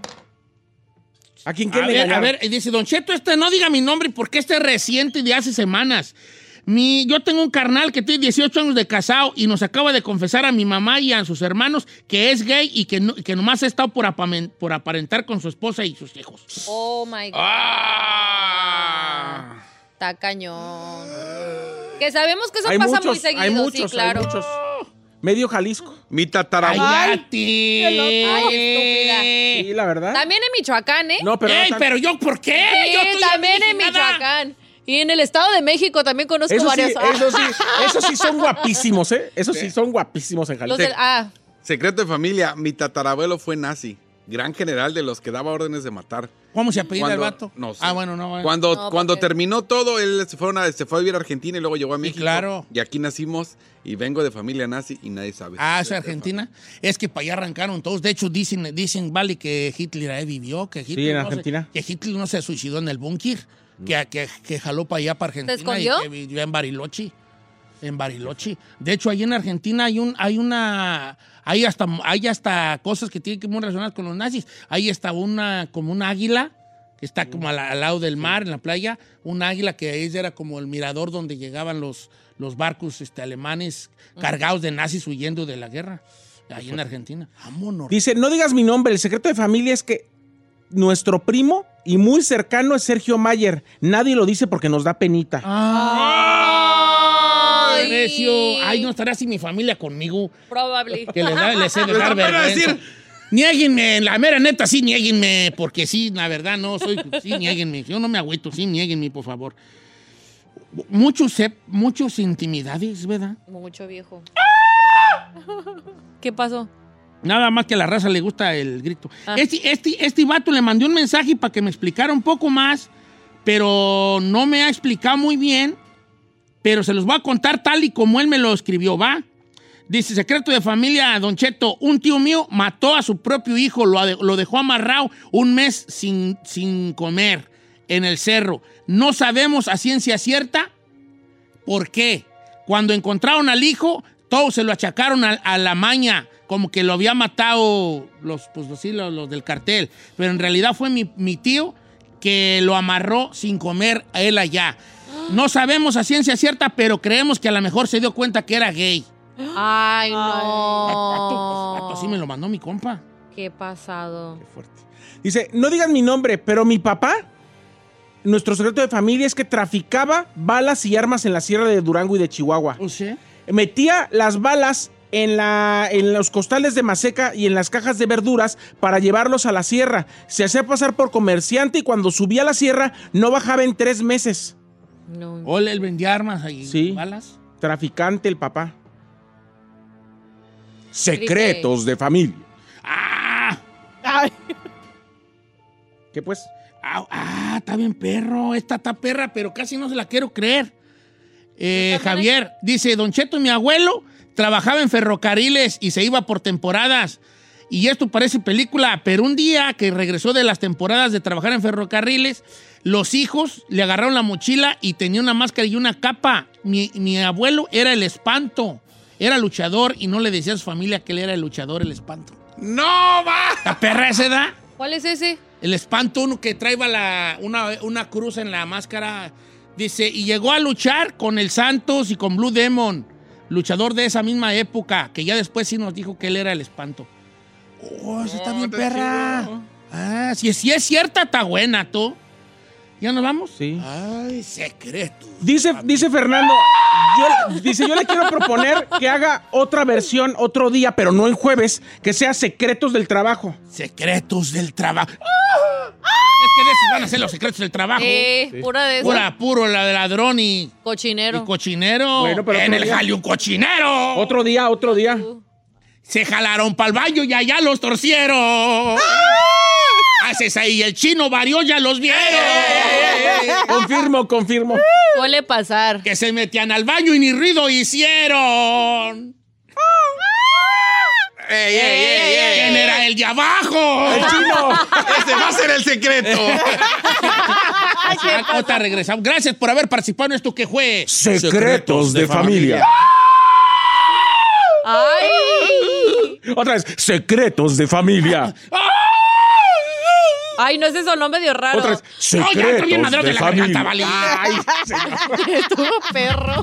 ¿A quién A quiere ver, a ver, y dice Don Cheto, este no diga mi nombre porque este es reciente de hace semanas. Mi, yo tengo un carnal que tiene 18 años de casado y nos acaba de confesar a mi mamá y a sus hermanos que es gay y que, no- que nomás ha estado por, apamen- por aparentar con su esposa y sus hijos. Oh my God. Ah. Está cañón. Que sabemos que eso hay pasa muchos, muy seguido, hay muchos, sí, claro. hay muchos. Medio Jalisco. Mi tatarabuelo. Ay, estúpida. Sí, la verdad. También en Michoacán, ¿eh? No, pero, ¡Ey, pero yo por qué? Sí, yo estoy también en nada. Michoacán. Y en el Estado de México también conozco eso sí, varios. eso sí, eso sí son guapísimos, ¿eh? Eso sí son guapísimos en Los Jalisco. del, ah, Secreto de familia. Mi tatarabuelo fue nazi. Gran general de los que daba órdenes de matar. ¿Cómo se apellida el vato? No sé. Ah, bueno, no. bueno. Cuando, No, cuando porque- terminó todo, él se, fueron a- se fue a vivir a Argentina y luego llegó a México. claro. Y aquí nacimos y vengo de familia nazi y nadie sabe. Ah, ¿es Argentina? Es que para allá arrancaron todos. De hecho, dicen, dicen vale, que Hitler ahí vivió, que Hitler, en no se- Argentina. que Hitler no se suicidó en el búnker, que, que, que jaló para allá, para Argentina. escondió? Y que vivió en Bariloche. En Bariloche. De hecho, ahí en Argentina hay un, hay una, hay hasta, hay hasta cosas que tienen que ver muy relacionadas con los nazis. Ahí está una, como un águila, que está como al, al lado del mar, en la playa, un águila que ahí era como el mirador donde llegaban los, los barcos este, alemanes cargados de nazis huyendo de la guerra. Ahí en Argentina. Vámonos. Dice, no digas mi nombre, el secreto de familia es que nuestro primo y muy cercano es Sergio Mayer. Nadie lo dice porque nos da penita. Ay, Ay, no estará así mi familia conmigo. Probably. Que les, da, les he de Pero dar vergüenza. decir- Niéguenme, la mera neta, sí, niéguenme, porque sí, la verdad, no, soy, sí, niéguenme. Yo no me agüito, sí, niéguenme, por favor. Muchos, muchos intimidades, ¿verdad? Mucho viejo. ¿Qué pasó? Nada más que a la raza le gusta el grito. Ah. Este, este, este vato le mandé un mensaje para que me explicara un poco más, pero no me ha explicado muy bien. Pero se los voy a contar tal y como él me lo escribió, ¿va? Dice, secreto de familia, Don Cheto, un tío mío mató a su propio hijo, lo, dejó amarrado un mes sin, sin comer en el cerro. No sabemos a ciencia cierta por qué. Cuando encontraron al hijo, todos se lo achacaron a, la maña, como que lo había matado los, pues, así, los, los del cartel. Pero en realidad fue mi, mi tío que lo amarró sin comer a él allá. No sabemos a ciencia cierta, pero creemos que a lo mejor se dio cuenta que era gay. Ay, Pato, no. así me lo mandó mi compa. Qué pasado. Qué fuerte. Dice, no digan mi nombre, pero mi papá, nuestro secreto de familia es que traficaba balas y armas en la sierra de Durango y de Chihuahua. ¿O sea? Metía las balas en, la, en los costales de maseca y en las cajas de verduras para llevarlos a la sierra. Se hacía pasar por comerciante y cuando subía a la sierra no bajaba en tres meses. No. Ole, él vendía armas y Sí. balas. Traficante el papá. Secretos de familia. ¡Ah! ¿Qué pues? Ah, ah, está bien perro. Esta está perra, pero casi no se la quiero creer. Eh, Javier dice, Don Cheto, mi abuelo trabajaba en ferrocarriles y se iba por temporadas. Y esto parece película, pero un día que regresó de las temporadas de trabajar en ferrocarriles, los hijos le agarraron la mochila y tenía una máscara y una capa. Mi, mi abuelo era el espanto. Era luchador y no le decía a su familia que él era el luchador, el espanto. ¡No va! ¿La perra esa edad? ¿Cuál es ese? El espanto, uno que traía la, una, una cruz en la máscara. Dice, y llegó a luchar con el Santos y con Blue Demon, luchador de esa misma época, que ya después sí nos dijo que él era el espanto. Oh, eso está Oh, bien, está perra. chido. Ah, si, si es cierta, está buena, tú. ¿Ya nos vamos? Sí. Ay, secreto. Dice, dice Fernando, yo, dice, yo le quiero proponer que haga otra versión otro día, pero no en jueves, que sea Secretos del Trabajo. Secretos del trabajo. Es que de esos van a ser los secretos del trabajo. Eh, pura de eso. Pura, puro, la de ladrón y, Cochinero. y cochinero. Bueno, pero en el día. jale un cochinero. Otro día, otro día. Se jalaron para el baño y allá los torcieron. Haces ahí, el chino varió, ya los vieron. Confirmo, confirmo. Suele pasar. Que se metían al baño y ni ruido hicieron. ¡Ey, ey, ey, ey! ¿Quién era el de abajo? El chino. Ese va a ser el secreto. Ah, Otra regresamos. Gracias por haber participado en esto que fue Secretos de familia. ¡Ay! Otra vez, Secretos de familia. Ay, no, ese sonó medio raro. Otra vez, No, ya Secretos de de la garganta, familia. vale. Ay, Estuvo perro.